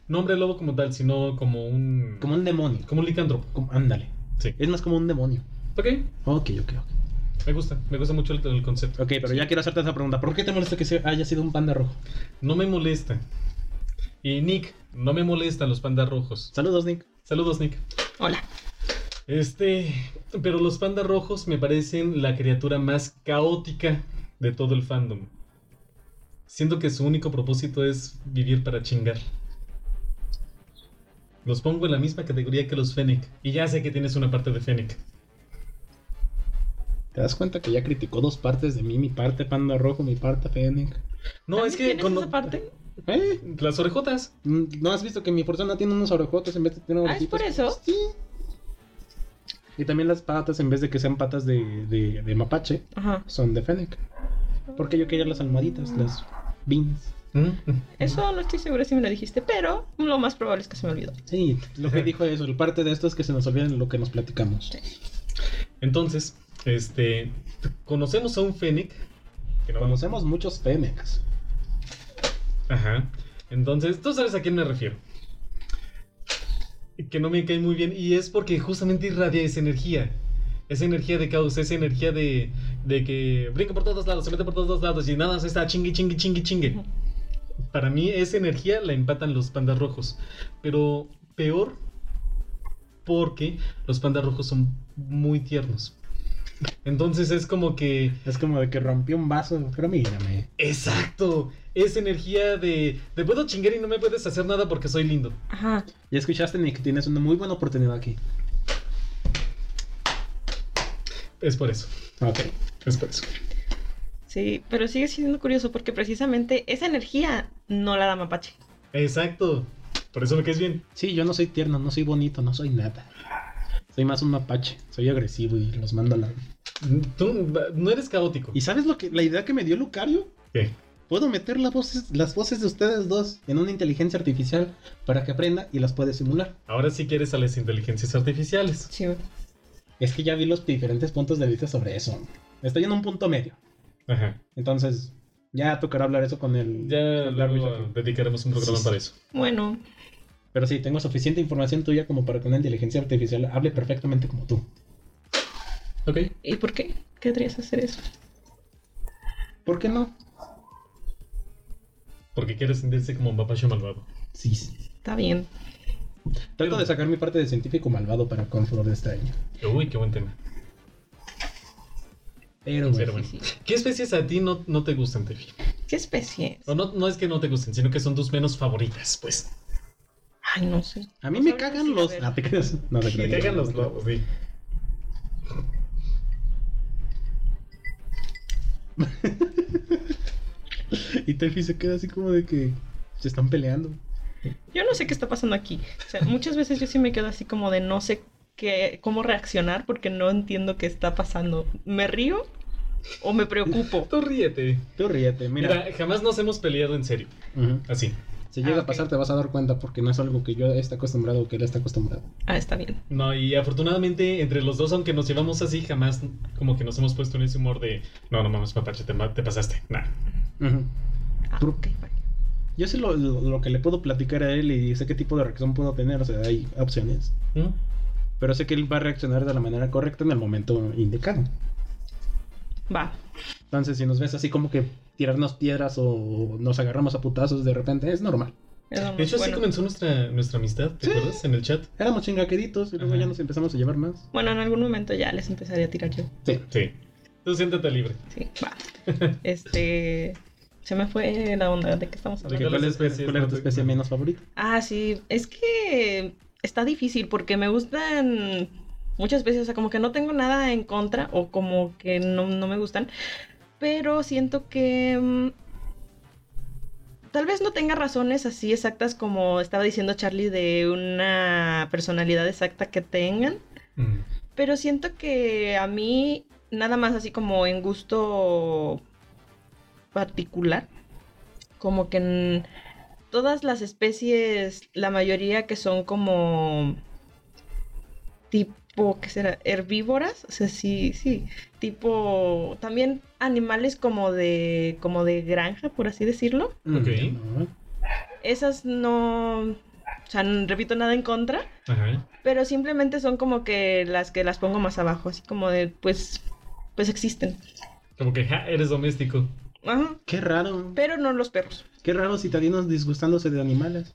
No hombre lobo como tal, sino como un. Como un demonio. Como un licántropo. Como- ándale. Sí. Es más como un demonio. Ok. Ok, ok, ok. Me gusta. Me gusta mucho el, el concepto. Ok, pero ya quiero hacerte esa pregunta. ¿Por qué te molesta que haya sido un panda rojo? No me molesta. Y Nick, no me molestan los pandas rojos. Saludos, Nick. Saludos, Nick. Hola. Este, pero los pandas rojos me parecen la criatura más caótica de todo el fandom. Siento que su único propósito es vivir para chingar. Los pongo en la misma categoría que los Fennec. Y ya sé que tienes una parte de Fennec. ¿Te das cuenta que ya criticó dos partes de mí? Mi parte panda rojo, mi parte Fennec. No, es ¿También que con esa parte? ¿Eh? las orejotas. Mm, ¿No has visto que mi persona tiene unos orejotes en vez de tener Ah, ¿es orejitas? por eso? Sí. Y también las patas, en vez de que sean patas de, de, de mapache, Ajá. son de Fennec. Porque yo quería las almohaditas, las beans. Mm, Eso no estoy segura si me lo dijiste, pero lo más probable es que se me olvidó. Sí, lo que dijo eso, el parte de esto es que se nos olviden lo que nos platicamos. Entonces, este, conocemos a un Fennec. que no- Conocemos muchos Fennecs. Ajá. Entonces, tú sabes a quién me refiero. Que no me cae muy bien. Y es porque justamente irradia esa energía. Esa energía de caos, esa energía de, de que brinca por todos lados, se mete por todos lados y nada más está chingue, chingue, chingue, chingue. Para mí esa energía la empatan los pandas rojos. Pero peor porque los pandas rojos son muy tiernos. Entonces es como que Es como de que rompió un vaso, pero mírame. Exacto. Esa energía de, de puedo chingar y no me puedes hacer nada porque soy lindo. Ajá. Ya escuchaste, Nick, tienes una muy buena oportunidad aquí. Es por eso. Ok. Es por eso. Sí, pero sigue siendo curioso porque precisamente esa energía no la da Mapache. Exacto. Por eso me caes bien. Sí, yo no soy tierno, no soy bonito, no soy nada. Soy más un mapache, soy agresivo y los mando a la... Tú no eres caótico. ¿Y sabes lo que la idea que me dio Lucario? ¿Qué? Puedo meter las voces, las voces de ustedes dos en una inteligencia artificial para que aprenda y las puede simular. Ahora sí quieres a las inteligencias artificiales. Sí. Es que ya vi los diferentes puntos de vista sobre eso. Estoy en un punto medio. Ajá. Entonces, ya tocará hablar eso con el... Ya luego dedicaremos un programa Sí. para eso. Bueno, Pero sí, tengo suficiente información tuya como para que una inteligencia artificial hable perfectamente como tú. Ok. ¿Y por qué? ¿Querrías hacer eso? ¿Por qué no? Porque quieres sentirse como un papacho malvado. Sí, sí. Está bien. Trato de sacar mi parte de científico malvado para con Flor de Extraño. Uy, qué buen tema. Pero Pero bueno. ¿Qué especies a ti no, no te gustan, Tefi? ¿Qué especie? es? O no, no es que no te gusten, sino que son tus menos favoritas, pues. Ay, no sé. A mí me cagan los. Ah, te creas. No te Me cagan los lobos, sí. Y Tefi se queda así como de que se están peleando. Yo no sé qué está pasando aquí. O sea, muchas veces yo sí me quedo así como de no sé qué, cómo reaccionar porque no entiendo qué está pasando. ¿Me río o me preocupo? Tú ríete. Tú ríete, mira. Mira, jamás nos hemos peleado en serio. Así. Si llega Ah, a pasar, te vas a dar cuenta porque no es algo que yo esté acostumbrado o que él está acostumbrado. Ah, está bien. No, y afortunadamente entre los dos, aunque nos llevamos así, jamás como que nos hemos puesto en ese humor de no, no mames, papache, te, te pasaste. Nah. Ujú. Ah, vale. Yo sé lo, lo- lo que le puedo platicar a él y sé qué tipo de reacción puedo tener, o sea, hay opciones. ¿Mm? Pero sé que él va a reaccionar de la manera correcta en el momento indicado. Va. Entonces, si nos ves así como que tirarnos piedras o nos agarramos a putazos de repente, es normal. De hecho, así comenzó nuestra, nuestra amistad, ¿te Sí. acuerdas? En el chat. Éramos chingaqueritos y luego Ajá. ya nos empezamos a llevar más. Bueno, en algún momento ya les empezaré a tirar yo. Sí. Sí. Tú siéntate libre. Sí, va. Este. Se me fue la onda de qué estamos ¿De ¿Cuál, hablando. las es, especies cuál era tu especie menos favorita? Ah, sí. Es que está difícil porque me gustan muchas veces. O sea, como que no tengo nada en contra o como que no, no me gustan. Pero siento que. mm, Tal vez no tenga razones así exactas como estaba diciendo Charlie de una personalidad exacta que tengan. Mm. Pero siento que a mí, nada más así como en gusto particular, como que en todas las especies, la mayoría que son como tipo, ¿qué será? Herbívoras, o sea, sí, sí, tipo, también animales como de, como de granja, por así decirlo. Ok. No. Esas no, o sea, no repito nada en contra, Ajá. pero simplemente son como que las que las pongo más abajo, así como de, pues, pues existen. Como que ja, eres doméstico. Ajá. Qué raro. Pero no los perros. Qué raro citadinos disgustándose de animales.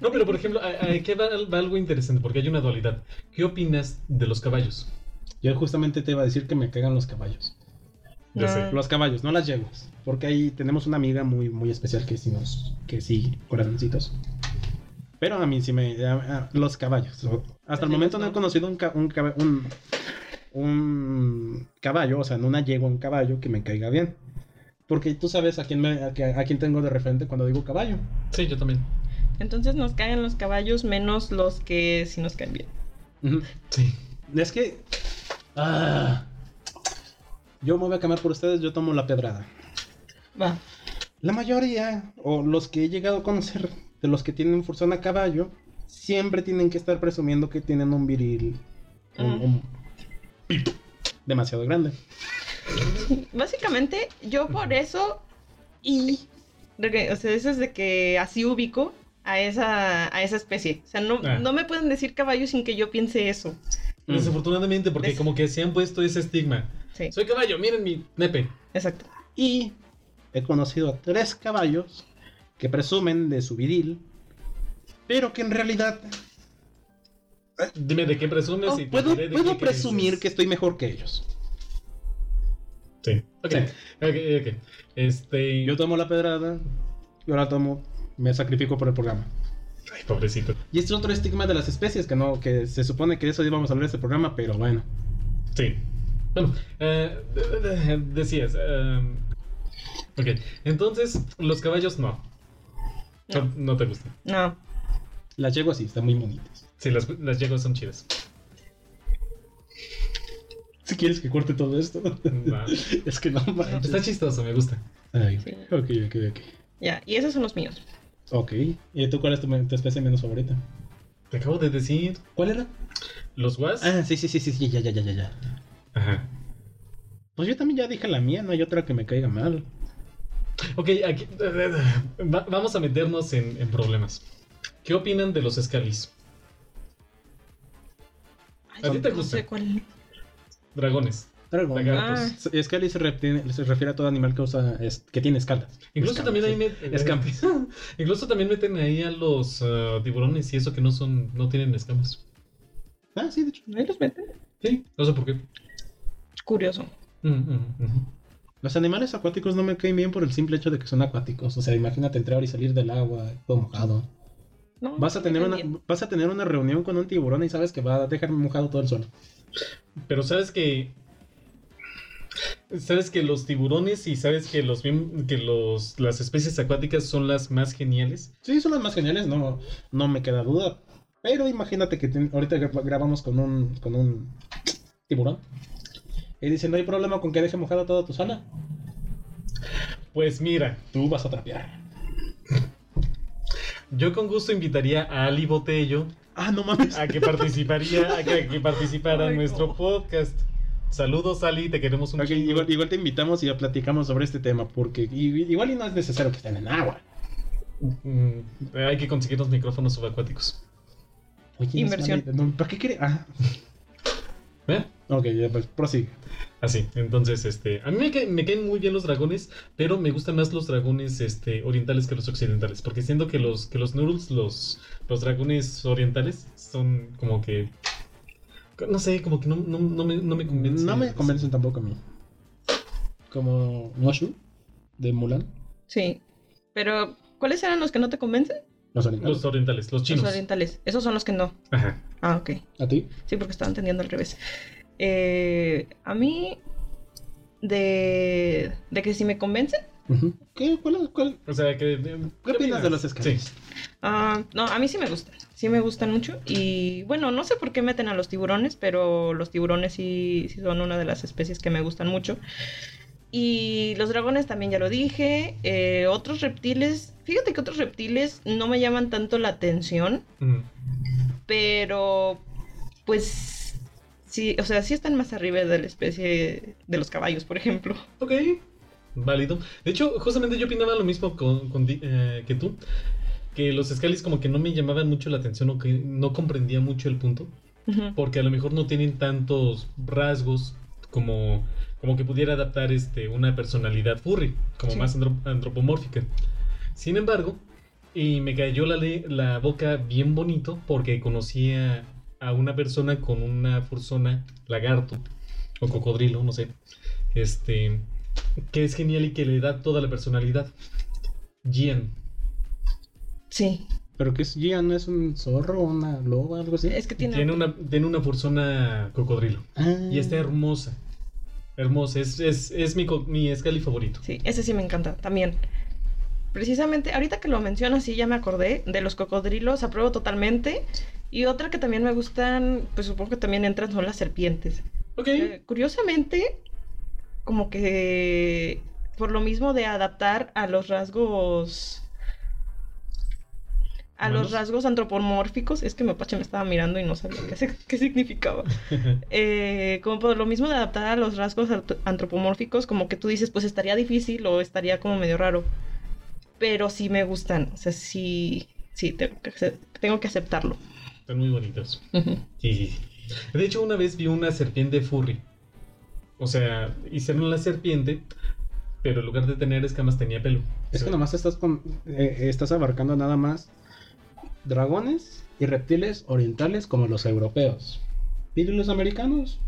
No, pero por ejemplo, aquí va, va algo interesante, porque hay una dualidad. ¿Qué opinas de los caballos? Yo justamente te iba a decir que me cagan los caballos. Sé. Los caballos, no las yeguas. Porque ahí tenemos una amiga muy, muy especial que sí nos, que sí, corazoncitos. Pero a mí sí me. a- a- los caballos. Hasta el momento no he no. conocido un, un, un, un caballo, o sea, no una yegua, un caballo que me caiga bien. Porque tú sabes a quién, me, a, que- a quién tengo de referente cuando digo caballo. Sí, yo también. Entonces nos caen los caballos menos los que sí nos caen bien. Sí. Es que. ah, yo me voy a cambiar por ustedes, yo tomo la pedrada. Va. La mayoría, o los que he llegado a conocer, de los que tienen fursón a caballo, siempre tienen que estar presumiendo que tienen un viril. Un, un pito demasiado grande. Básicamente, yo por eso y o sea, eso es de que así ubico a esa a esa especie. O sea, no, Ah. no me pueden decir caballo sin que yo piense eso. Desafortunadamente, porque Des- como que se han puesto ese estigma. Sí, Soy caballo, miren mi nepe. exacto. Y he conocido a tres caballos que presumen de su viril, pero que en realidad Dime de qué presumes y te puedo, de puedo qué presumir que estoy mejor que ellos. Sí. Ok. Sí. Ok, ok. Este. Yo tomo la pedrada, yo la tomo, me sacrifico por el programa. Ay, pobrecito. Y este es otro estigma de las especies, que no, que se supone que de eso íbamos a hablar en este programa, pero bueno. Sí. Bueno, eh, de- de- de- decías. em, ok. Entonces, los caballos no. No, No. no te gustan. No. Las llego así, están muy bonitas. Sí, las, las yeguas son chidas. Si quieres que corte todo esto. Va. es que no manches. Está chistoso, me gusta. Ay, Sí. ok, ok, ok. Ya, y esos son los míos. Ok. ¿Y tú cuál es tu, tu especie menos favorita? Te acabo de decir. ¿Cuál era? Los was. Ah, sí, sí, sí, sí, sí, ya, ya, ya, ya, ya. Ajá. Pues yo también ya dije la mía, no hay otra que me caiga mal. Ok, aquí. va- vamos a meternos en, en problemas. ¿Qué opinan de los Scalis? ¿A ti te no gusta? sé cuál. Dragones. Dragón. Lagartos. Ah. Scaly se, refiere- se refiere a todo animal que, usa, es- que tiene escalas. Incluso también ahí sí. met-. Incluso también meten ahí a los ah, tiburones y eso que no son, no tienen escamas. Ah, sí, de hecho. Ahí los meten. Sí, no sé por qué. Curioso. Mm, mm, mm. Los animales acuáticos no me caen bien por el simple hecho de que son acuáticos. O sea, imagínate entrar y salir del agua, todo mojado. No, Vas a me tener una, vas a tener una reunión con un tiburón y sabes que va a dejar mojado todo el suelo. Pero sabes que. Sabes que los tiburones y sabes que los bien- que los las especies acuáticas son las más geniales. Sí, son las más geniales, no, no me queda duda. Pero imagínate que ten- ahorita gra- grabamos con un, con un tiburón. Y dice, no hay problema con que deje mojada toda tu sala. Pues mira, Tú vas a trapear. Yo con gusto invitaría a Ali Botello Ah, no mames. a que participaría, a que, a que participara en nuestro no. podcast. Saludos Ali, te queremos un Ok, chingo. igual, igual te invitamos y ya platicamos sobre este tema, porque igual y no es necesario que estén en agua. Mm, hay que conseguir los micrófonos subacuáticos. Oye, Inversión. No, ¿Para qué quiere? Ah, ¿Eh? Ok, ya pues prosigue. Así, entonces, este, a mí me, ca- me caen muy bien los dragones, pero me gustan más los dragones, este, orientales que los occidentales, porque siento que los, que los noodles, los, los dragones orientales, son como que, no sé, como que no, no, no me, no me convencen. No me convencen tampoco a mí. Como Noshu de Mulan. Sí. Pero, ¿cuáles eran los que no te convencen? Los orientales. Los orientales, los chinos. Los orientales. Esos son los que no. Ajá. Ah, ok. ¿A ti? Sí, porque estaba entendiendo al revés. Eh, a mí, de, de que si me convencen. ¿Qué? ¿Cuál, cuál? O sea, que, ¿Qué opinas de los escalas? Sí. ah, no, a mí sí me gustan. Sí me gustan mucho. Y bueno, no sé por qué meten a los tiburones, pero los tiburones sí, sí son una de las especies que me gustan mucho. Y los dragones también ya lo dije. Eh, otros reptiles, fíjate que otros reptiles no me llaman tanto la atención. Mm. pero pues sí, o sea, sí están más arriba de la especie de los caballos, por ejemplo. Ok, válido. De hecho, justamente yo opinaba lo mismo con, eh, que tú. Que los Scalis como que no me llamaban mucho la atención o que no comprendía mucho el punto. Porque a lo mejor no tienen tantos rasgos como, como que pudiera adaptar este, una personalidad furry, como Sí. más andro- antropomórfica. Sin embargo, y me cayó la, le- la boca bien bonito porque conocía a una persona con una fursona lagarto o cocodrilo, no sé, este, que es genial y que le da toda la personalidad. Gian. Sí, ¿Pero qué es Gian? ¿Es un zorro, una loba, algo así? es que tiene... Tiene una, tiene una fursona cocodrilo. Ah. Y está hermosa. Hermosa. Es, es, es mi, mi Scali favorito. Sí, ese sí me encanta también. Precisamente, ahorita que lo mencionas, sí, ya me acordé de los cocodrilos, apruebo totalmente. Y otra que también me gustan, pues supongo que también entran, son las serpientes. Ok. Eh, curiosamente, como que por lo mismo de adaptar a los rasgos. A los rasgos antropomórficos, es que Mapache me estaba mirando y no sabía qué, qué significaba. Eh, como por lo mismo de adaptar a los rasgos ant- antropomórficos, como que tú dices, pues estaría difícil o estaría como medio raro. Pero sí me gustan, o sea, sí, sí, tengo que, tengo que aceptarlo. Están muy bonitos. Ujú. Sí, sí, sí. De hecho, una vez vi una serpiente furry. O sea, hicieron la serpiente, pero en lugar de tener escamas tenía pelo. Es que nomás estás, con, eh, estás abarcando nada más dragones y reptiles orientales como los europeos. ¿Y los americanos?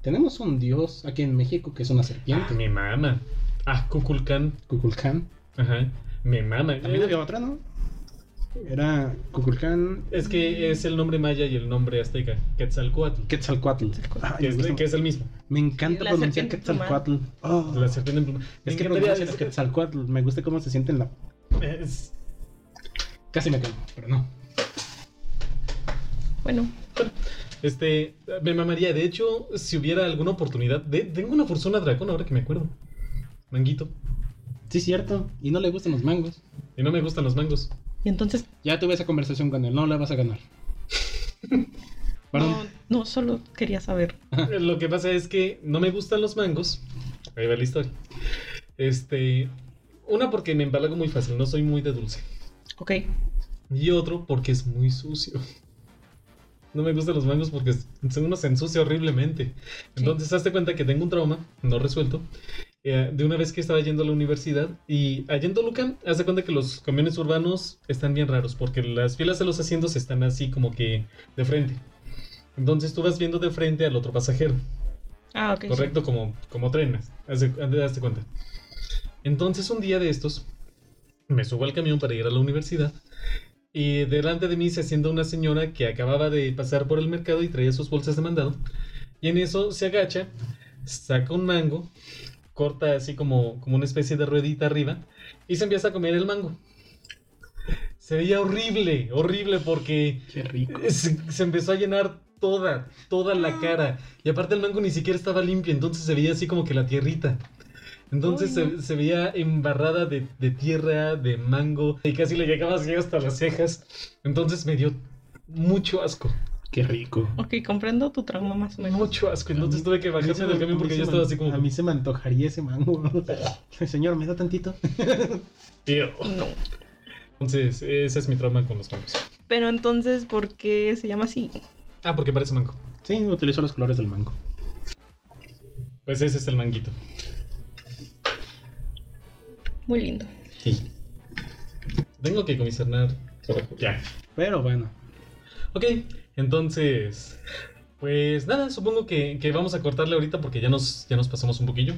Tenemos un dios aquí en México que es una Ah, serpiente. me mama. Ah, Kukulkan. Kukulkan. Ajá. Me mama. También Eh, había otra, ¿no? Era Kukulkan. Es que es el nombre maya y el nombre azteca. Quetzalcoatl. Quetzalcoatl. Ay, Que es, que es el mismo. me encanta la pronunciar Quetzalcoatl. Oh, La serpiente en pluma. Es que pronuncias Quetzalcoatl. Me gusta cómo se siente en la. es- Casi me calmo, pero no. Bueno, Este, me mamaría. De hecho, si hubiera alguna oportunidad. de- tengo una fursona dragón ahora que me acuerdo. Manguito. Sí, cierto. Y no le gustan los mangos. Y no me gustan los mangos. Y entonces Ya tuve esa conversación con él. No la vas a ganar. Perdón. No, no, solo quería saber. Lo que pasa es que no me gustan los mangos. Ahí va la historia. Este. Una porque me empalago muy fácil, no soy muy de dulce. Ok. Y otro porque es muy sucio. No me gustan los mangos porque uno se ensucia horriblemente. Entonces, hazte cuenta que tengo un trauma no resuelto. Eh, de una vez que estaba yendo a la universidad y allá en Toluca, hazte cuenta que los camiones urbanos están bien raros porque las filas de los asientos están así como que de frente. Entonces tú vas viendo de frente al otro pasajero. Ah, ok. sí. Correcto, como, como trenes. Hazte, hazte cuenta. Entonces un día de estos, me subo al camión para ir a la universidad. Y delante de mí se sienta una señora que acababa de pasar por el mercado y traía sus bolsas de mandado. Y en eso se agacha, saca un mango, corta así como, como una especie de ruedita arriba y se empieza a comer el mango. Se veía horrible, horrible porque Qué rico. se, se empezó a llenar toda, toda la cara. Y aparte el mango ni siquiera estaba limpio, entonces se veía así como que la tierrita. Entonces se, se veía embarrada de, de tierra, de mango, y casi le llegaba así hasta las cejas. Entonces me dio mucho asco, Qué rico. Ok, comprendo tu trauma más o menos. mucho asco. Entonces tuve que bajarme del camión porque me- estaba así como... A mí se me antojaría ese mango. Señor, ¿me da tantito? Tío. No. Entonces, ese es mi trauma con los mangos. Pero entonces, ¿por qué se llama así? Ah, porque parece mango. Sí, utilizo los colores del mango. Pues ese es el manguito. Muy lindo. Sí. Tengo que comisionar. Ya. Pero bueno. Ok, entonces, pues nada, supongo que, que vamos a cortarle ahorita porque ya nos, ya nos pasamos un poquillo.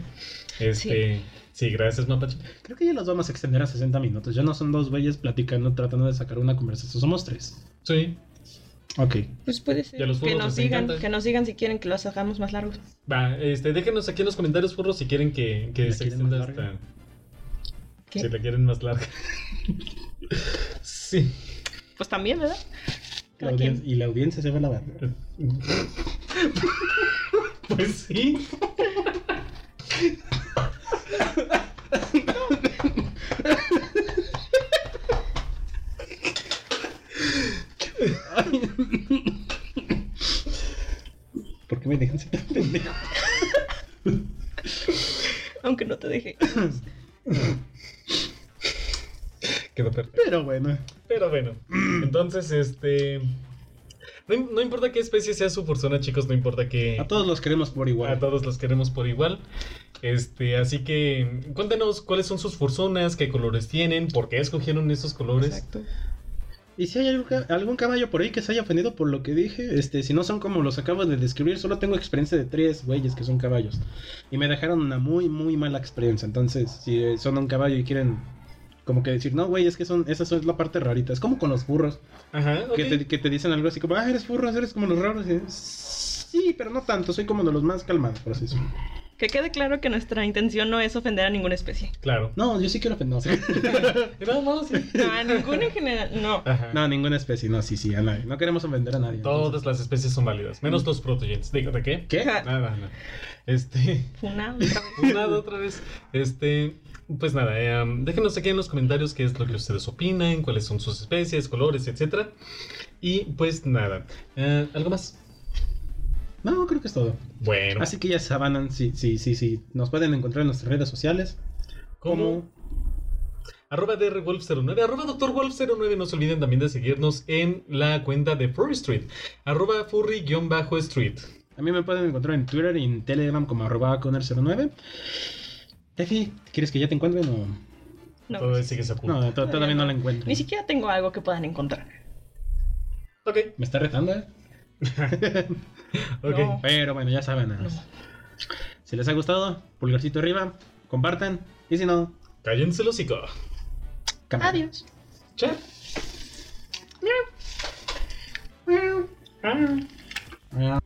Este, sí, gracias, Mapache. Creo que ya los vamos a extender a 60 minutos. Ya no son dos güeyes platicando, tratando de sacar una conversación. Somos tres. Sí, Ok. Pues puede ser. Los que nos digan, que nos digan si quieren que los hagamos más largos. va, este, déjenos aquí en los comentarios, furros, si quieren que, que ¿La se extienda hasta. ¿Qué? Si la quieren más larga. sí. Pues también, ¿verdad? La y la audiencia se va a la verga. pues sí. ¿Por qué me dejan ser tan pendejo? Aunque no te deje. Quedó perfecto. Pero bueno. Pero bueno, entonces, este. No, no importa qué especie sea su persona, chicos, no importa que. A todos los queremos por igual. A todos los queremos por igual. Este, así que cuéntenos cuáles son sus fursonas, qué colores tienen, por qué escogieron esos colores. Exacto. Y si hay algún, algún caballo por ahí que se haya ofendido por lo que dije, este, si no son como los acabo de describir, solo tengo experiencia de tres güeyes que son caballos. Y me dejaron una muy, muy mala experiencia. Entonces, si son un caballo y quieren como que decir, no, güey, es que son, esa es la parte rarita. Es como con los burros, Ajá, que, te, que te dicen algo así como, ah, eres burro, eres como los raros. Y, sí, pero no tanto, soy como de los más calmados, por así decirlo. Que quede claro que nuestra intención no es ofender a ninguna especie. Claro. No, yo sí quiero ofender. No, no, sí. No, a ninguna en general. No. Ajá. No, ninguna especie, no, sí, sí, a nadie. No queremos ofender a nadie. Todas las especies son válidas, menos los protogens. Digo, ¿de qué? ¿Qué? Nada, nada. Este. Funado otra vez. Nada, otra vez. Este. Pues nada, eh, um, déjenos aquí en los comentarios qué es lo que ustedes opinan, cuáles son sus especies, colores, etcétera. Y pues nada. Eh, ¿Algo más? No, creo que es todo. Bueno, Así que ya saben, sí, sí, sí, sí. Nos pueden encontrar en nuestras redes sociales. como arroba drwolf09, arroba doctorwolf09. No se olviden también de seguirnos en la cuenta de Furry Street, arroba furry-street. A mí me pueden encontrar en Twitter y en Telegram como arroba conner09. Tefi, ¿quieres que ya te encuentren o...? No, sigue oculto. No, to- todavía no la Ni encuentro. siquiera tengo algo que puedan encontrar. Ok, Me está retando, ¿eh? ok. No. Pero bueno, ya saben. No. Si les ha gustado, pulgarcito arriba, compartan. Y si no, Cállense el hocico. Adiós. Chao. Ah.